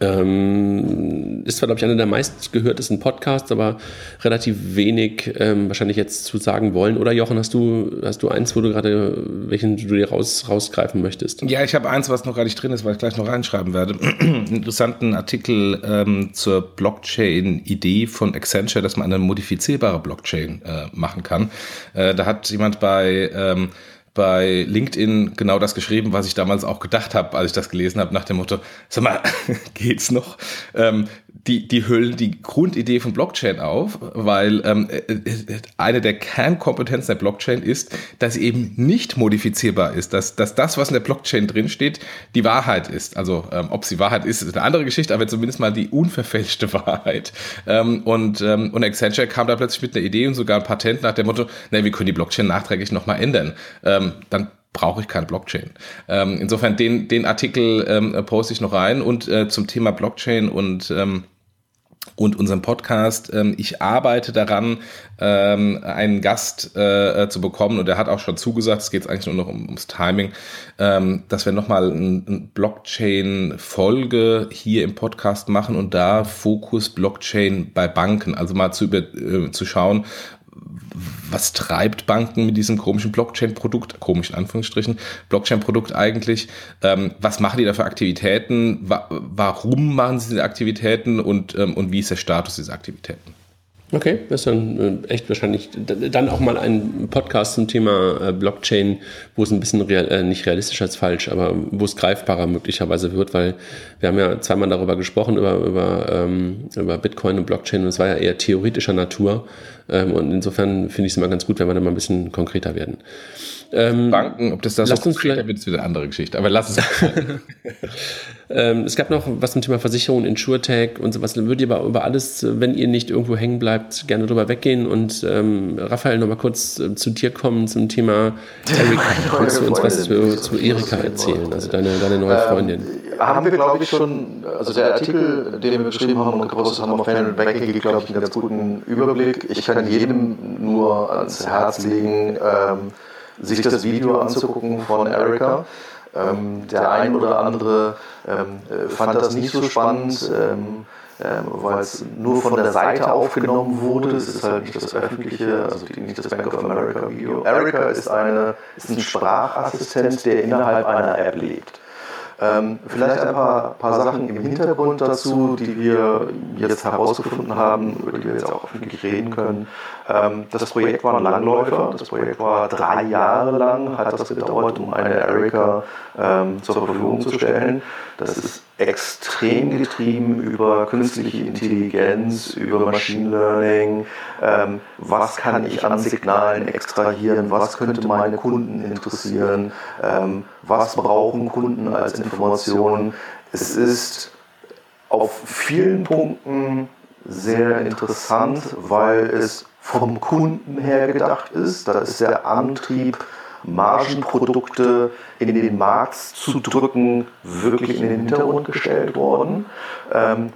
ähm, ist zwar, glaube ich, einer der meistgehörtesten Podcasts, aber relativ wenig ähm, wahrscheinlich jetzt zu sagen wollen. Oder Jochen, hast du, hast du eins, wo du gerade, welchen du dir raus, rausgreifen möchtest? Ja, ich habe eins, was noch gar nicht drin ist, weil ich gleich noch reinschreiben werde. Interessanten Artikel ähm, zur Blockchain-Idee von Accenture, dass man eine modifizierbare Blockchain äh, machen kann. Äh, da hat jemand bei ähm, bei LinkedIn genau das geschrieben, was ich damals auch gedacht habe, als ich das gelesen habe, nach dem Motto, sag mal, geht's noch? Ähm, die, die hüllen die Grundidee von Blockchain auf, weil ähm, äh, äh, eine der Kernkompetenzen der Blockchain ist, dass sie eben nicht modifizierbar ist, dass, dass das, was in der Blockchain drinsteht, die Wahrheit ist. Also ähm, ob sie Wahrheit ist, ist eine andere Geschichte, aber zumindest mal die unverfälschte Wahrheit. Ähm, und, ähm, und Accenture kam da plötzlich mit einer Idee und sogar ein Patent nach dem Motto, na, wir können die Blockchain nachträglich nochmal ändern. Ähm, dann brauche ich keine Blockchain. Ähm, insofern den, den Artikel ähm, poste ich noch rein und äh, zum Thema Blockchain und ähm, und unserem Podcast. Ähm, ich arbeite daran, ähm, einen Gast äh, äh, zu bekommen und er hat auch schon zugesagt, es geht eigentlich nur noch um, ums Timing, ähm, dass wir nochmal eine ein Blockchain-Folge hier im Podcast machen und da Fokus Blockchain bei Banken, also mal zu, über, äh, zu schauen, was treibt Banken mit diesem komischen Blockchain-Produkt, komischen Anführungsstrichen, Blockchain-Produkt eigentlich? Ähm, was machen die da für Aktivitäten? Wa warum machen sie diese Aktivitäten und, ähm, und wie ist der Status dieser Aktivitäten? Okay, das ist dann äh, echt wahrscheinlich dann auch mal ein Podcast zum Thema äh, Blockchain, wo es ein bisschen real, äh, nicht realistischer als falsch, aber wo es greifbarer möglicherweise wird, weil wir haben ja zweimal darüber gesprochen, über, über, ähm, über Bitcoin und Blockchain und es war ja eher theoretischer Natur ähm, und insofern finde ich es immer ganz gut, wenn wir da mal ein bisschen konkreter werden. Ähm, Banken, ob das da so konkreter wird, ist wieder eine andere Geschichte, aber lass es. ähm, es gab noch was zum Thema Versicherung, Insurtech und sowas. Dann würdet ihr aber über alles, wenn ihr nicht irgendwo hängen bleibt, gerne drüber weggehen und ähm, Raphael noch mal kurz äh, zu dir kommen zum Thema Erika. Kannst du uns was zu, zu Erika erzählen, also deine, deine neue ähm, Freundin? Haben wir, glaube ich, schon, also der Artikel, den wir geschrieben haben und gepostet haben auf Fan Banking, gibt, glaube ich, einen ganz guten Überblick. Ich kann jedem nur ans Herz legen, ähm, sich das Video anzugucken von Erika. Ähm, der ein oder andere ähm, äh, fand das nicht so spannend, ähm, ähm, weil es nur von der Seite aufgenommen wurde. Es ist halt nicht das öffentliche, also nicht das Bank of America Video. Erika ist, eine, ist ein Sprachassistent, der innerhalb einer App lebt. Ähm, vielleicht ein paar, paar Sachen im Hintergrund dazu, die wir jetzt herausgefunden haben, über die wir jetzt auch öffentlich reden können. Ähm, das Projekt war ein Langläufer. Das Projekt war drei Jahre lang, hat das gedauert, um eine Erika ähm, zur Verfügung zu stellen. Das ist extrem getrieben über künstliche Intelligenz, über Machine Learning. Ähm, was kann ich an Signalen extrahieren? Was könnte meine Kunden interessieren? Ähm, was brauchen Kunden als Informationen? Es ist auf vielen Punkten sehr interessant, weil es vom Kunden her gedacht ist. Da ist der Antrieb, Margenprodukte in den Markt zu drücken, wirklich in den Hintergrund gestellt worden. Ähm,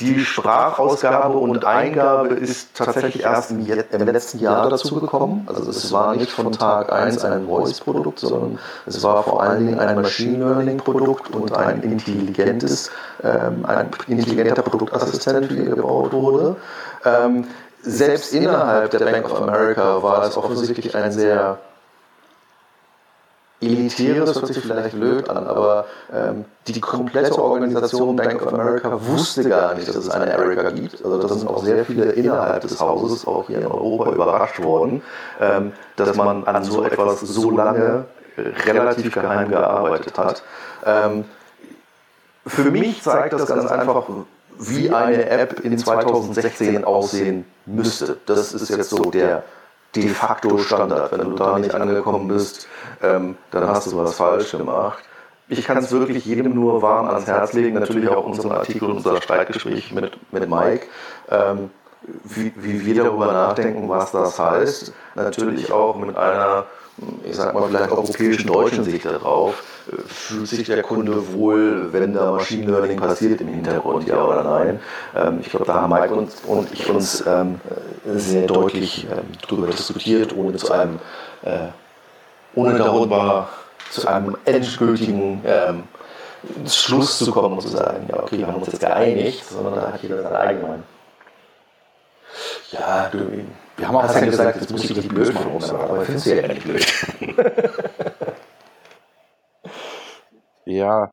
die Sprachausgabe und Eingabe ist tatsächlich erst im, im letzten Jahr dazu gekommen. Also es war nicht von Tag 1 ein Voice-Produkt, sondern es war vor allen Dingen ein Machine Learning-Produkt und ein intelligentes, ähm, ein intelligenter Produktassistent, wie er gebaut wurde. Ähm, selbst innerhalb der Bank of America war es offensichtlich ein sehr elitäres, das hört sich vielleicht blöd an, aber ähm, die komplette Organisation Bank of America wusste gar nicht, dass es eine Erica gibt. Also da sind auch sehr viele innerhalb des Hauses, auch hier in Europa, überrascht worden, ähm, dass man an so etwas so lange relativ geheim gearbeitet hat. Ähm, für mich zeigt das ganz einfach, wie eine App in 2016 aussehen müsste. Das ist jetzt so der de facto Standard. Wenn du da nicht angekommen bist, ähm, dann hast du was falsch gemacht. Ich kann es wirklich jedem nur warm ans Herz legen, natürlich auch unseren Artikel, unser Streitgespräch mit, mit Mike, ähm, wie, wie wir darüber nachdenken, was das heißt. Natürlich auch mit einer ich sag mal, vielleicht europäischen deutschen Sicht darauf, fühlt sich der Kunde wohl, wenn da Machine Learning passiert im Hintergrund, ja oder nein. Ähm, ich glaube, da haben Mike und, und ich uns ähm, sehr deutlich ähm, darüber diskutiert, ohne zu einem, äh, ohne darüber zu einem endgültigen ähm, Schluss zu kommen und zu sagen, ja okay, wir haben uns jetzt geeinigt, sondern da hat jeder seine eigene Ja, du, wir haben auch ja gesagt, jetzt muss ich die blöd sagen, aber findest du ja nicht blöd. ja.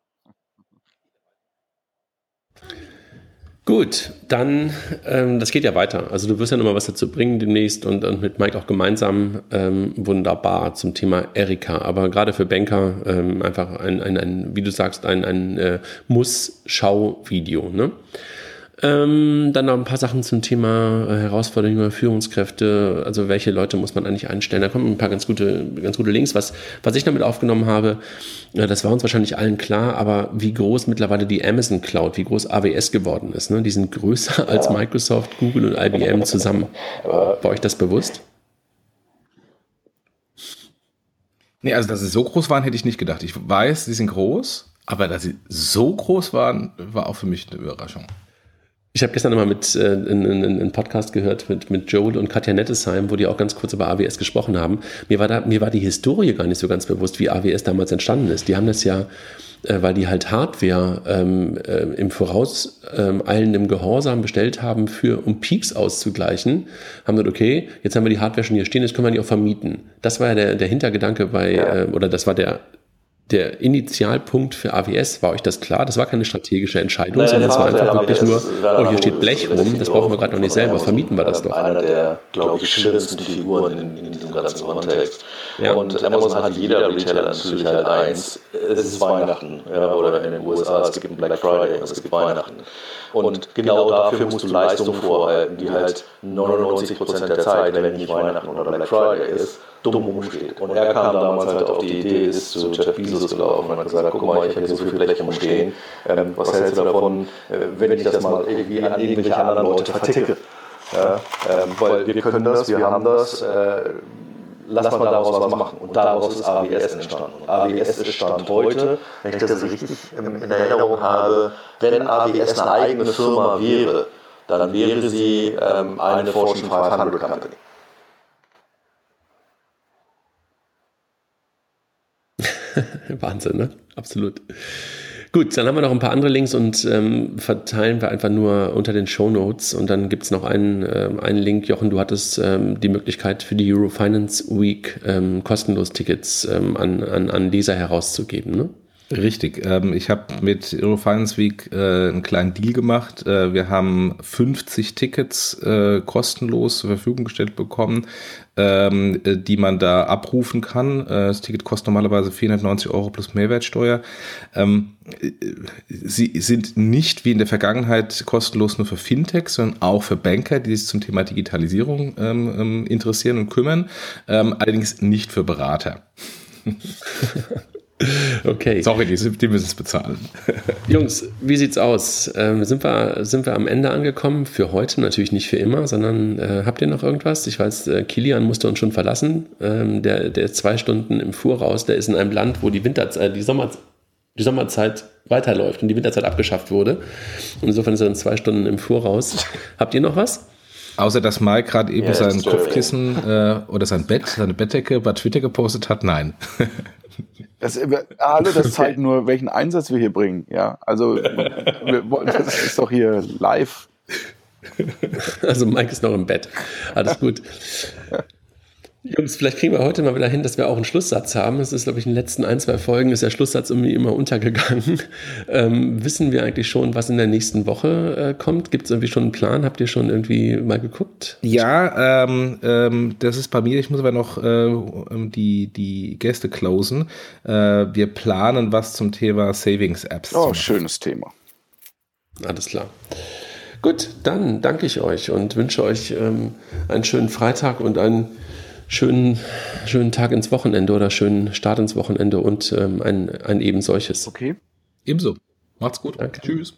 Gut, dann, ähm, das geht ja weiter. Also du wirst ja nochmal was dazu bringen demnächst und, und mit Mike auch gemeinsam ähm, wunderbar zum Thema Erika. Aber gerade für Banker ähm, einfach ein, ein, ein, wie du sagst, ein, ein äh, Muss-Schau-Video. Ne? Ähm, dann noch ein paar Sachen zum Thema äh, Herausforderungen über Führungskräfte. Also welche Leute muss man eigentlich einstellen? Da kommen ein paar ganz gute, ganz gute Links. Was, was ich damit aufgenommen habe, äh, das war uns wahrscheinlich allen klar, aber wie groß mittlerweile die Amazon Cloud, wie groß AWS geworden ist. Ne? Die sind größer als Microsoft, Google und IBM zusammen. War euch das bewusst? Nee, also dass sie so groß waren, hätte ich nicht gedacht. Ich weiß, sie sind groß, aber dass sie so groß waren, war auch für mich eine Überraschung. Ich habe gestern mal mit äh, einen Podcast gehört mit, mit Joel und Katja Nettesheim, wo die auch ganz kurz über AWS gesprochen haben. Mir war, da, mir war die Historie gar nicht so ganz bewusst, wie AWS damals entstanden ist. Die haben das ja, äh, weil die halt Hardware ähm, äh, im Voraus ähm, eilendem Gehorsam bestellt haben, für, um Peaks auszugleichen, haben gesagt, okay, jetzt haben wir die Hardware schon hier stehen, jetzt können wir die auch vermieten. Das war ja der, der Hintergedanke bei, äh, oder das war der der Initialpunkt für AWS, war euch das klar? Das war keine strategische Entscheidung, sondern es war einfach wirklich nur, oh, hier steht Blech rum, das brauchen wir gerade noch nicht selber, vermieten wir das doch. Einer der, glaube ich, schönsten Figuren in, in diesem ganzen Kontext. Ja. Und Amazon hat jeder Retailer natürlich halt eins, es ist Weihnachten, ja, oder in den USA, es gibt einen Black Friday, es gibt Weihnachten. Und genau dafür musst du Leistung vorhalten, die halt 99% der Zeit, wenn nicht Weihnachten oder Black Friday ist, dumm rumsteht. Und er kam damals halt auf die Idee, ist zu Jeff Bezos gelaufen und hat gesagt, guck mal, ich habe hier so viele Bleche rumstehen, ähm, was hältst du davon, äh, wenn ich das mal irgendwie an irgendwelche anderen Leute verticke? Ja, ähm, weil wir können das, wir haben das, äh, lass mal daraus was machen. Und daraus ist AWS entstanden. Und AWS ist Stand heute, wenn ich das richtig in Erinnerung habe, wenn AWS eine eigene Firma wäre, dann wäre sie ähm, eine Fortune 500 Company. Wahnsinn, ne? Absolut. Gut, dann haben wir noch ein paar andere Links und ähm, verteilen wir einfach nur unter den Show Notes. Und dann gibt es noch einen, ähm, einen Link. Jochen, du hattest ähm, die Möglichkeit für die Eurofinance Week ähm, kostenlos Tickets ähm, an, an, an Leser herauszugeben, ne? Richtig. Ähm, ich habe mit Eurofinance Week äh, einen kleinen Deal gemacht. Äh, wir haben 50 Tickets äh, kostenlos zur Verfügung gestellt bekommen, ähm, äh, die man da abrufen kann. Äh, das Ticket kostet normalerweise 490 Euro plus Mehrwertsteuer. Ähm, äh, sie sind nicht wie in der Vergangenheit kostenlos nur für Fintechs, sondern auch für Banker, die sich zum Thema Digitalisierung ähm, ähm, interessieren und kümmern. Ähm, allerdings nicht für Berater. Okay. Sorry, die, die müssen es bezahlen. Jungs, wie sieht's aus? Ähm, sind, wir, sind wir am Ende angekommen? Für heute natürlich nicht für immer, sondern äh, habt ihr noch irgendwas? Ich weiß, äh, Kilian musste uns schon verlassen. Ähm, der, der ist zwei Stunden im Voraus. Der ist in einem Land, wo die Winter, äh, die Sommer, die Sommerzeit weiterläuft und die Winterzeit abgeschafft wurde. Und insofern ist er dann zwei Stunden im Voraus. Habt ihr noch was? Außer dass Mike gerade eben Ja, sein äh, Kopfkissen äh, oder sein Bett, seine Bettdecke bei Twitter gepostet hat, nein. Das, alle, das zeigt nur, welchen Einsatz wir hier bringen. Ja, also wir, das ist doch hier live. Also Mike ist noch im Bett. Alles gut. Jungs, vielleicht kriegen wir heute mal wieder hin, dass wir auch einen Schlusssatz haben. Es ist, glaube ich, in den letzten ein, zwei Folgen ist der Schlusssatz irgendwie immer untergegangen. Ähm, wissen wir eigentlich schon, was in der nächsten Woche äh, kommt? Gibt es irgendwie schon einen Plan? Habt ihr schon irgendwie mal geguckt? Ja, ähm, ähm, das ist bei mir, ich muss aber noch äh, die, die Gäste closen. Äh, wir planen was zum Thema Savings-Apps. Oh, schönes Thema. Alles klar. Gut, dann danke ich euch und wünsche euch ähm, einen schönen Freitag und einen schönen, schönen Tag ins Wochenende oder schönen Start ins Wochenende und ähm, ein, ein eben solches. Okay. Ebenso. Macht's gut. Danke. Tschüss.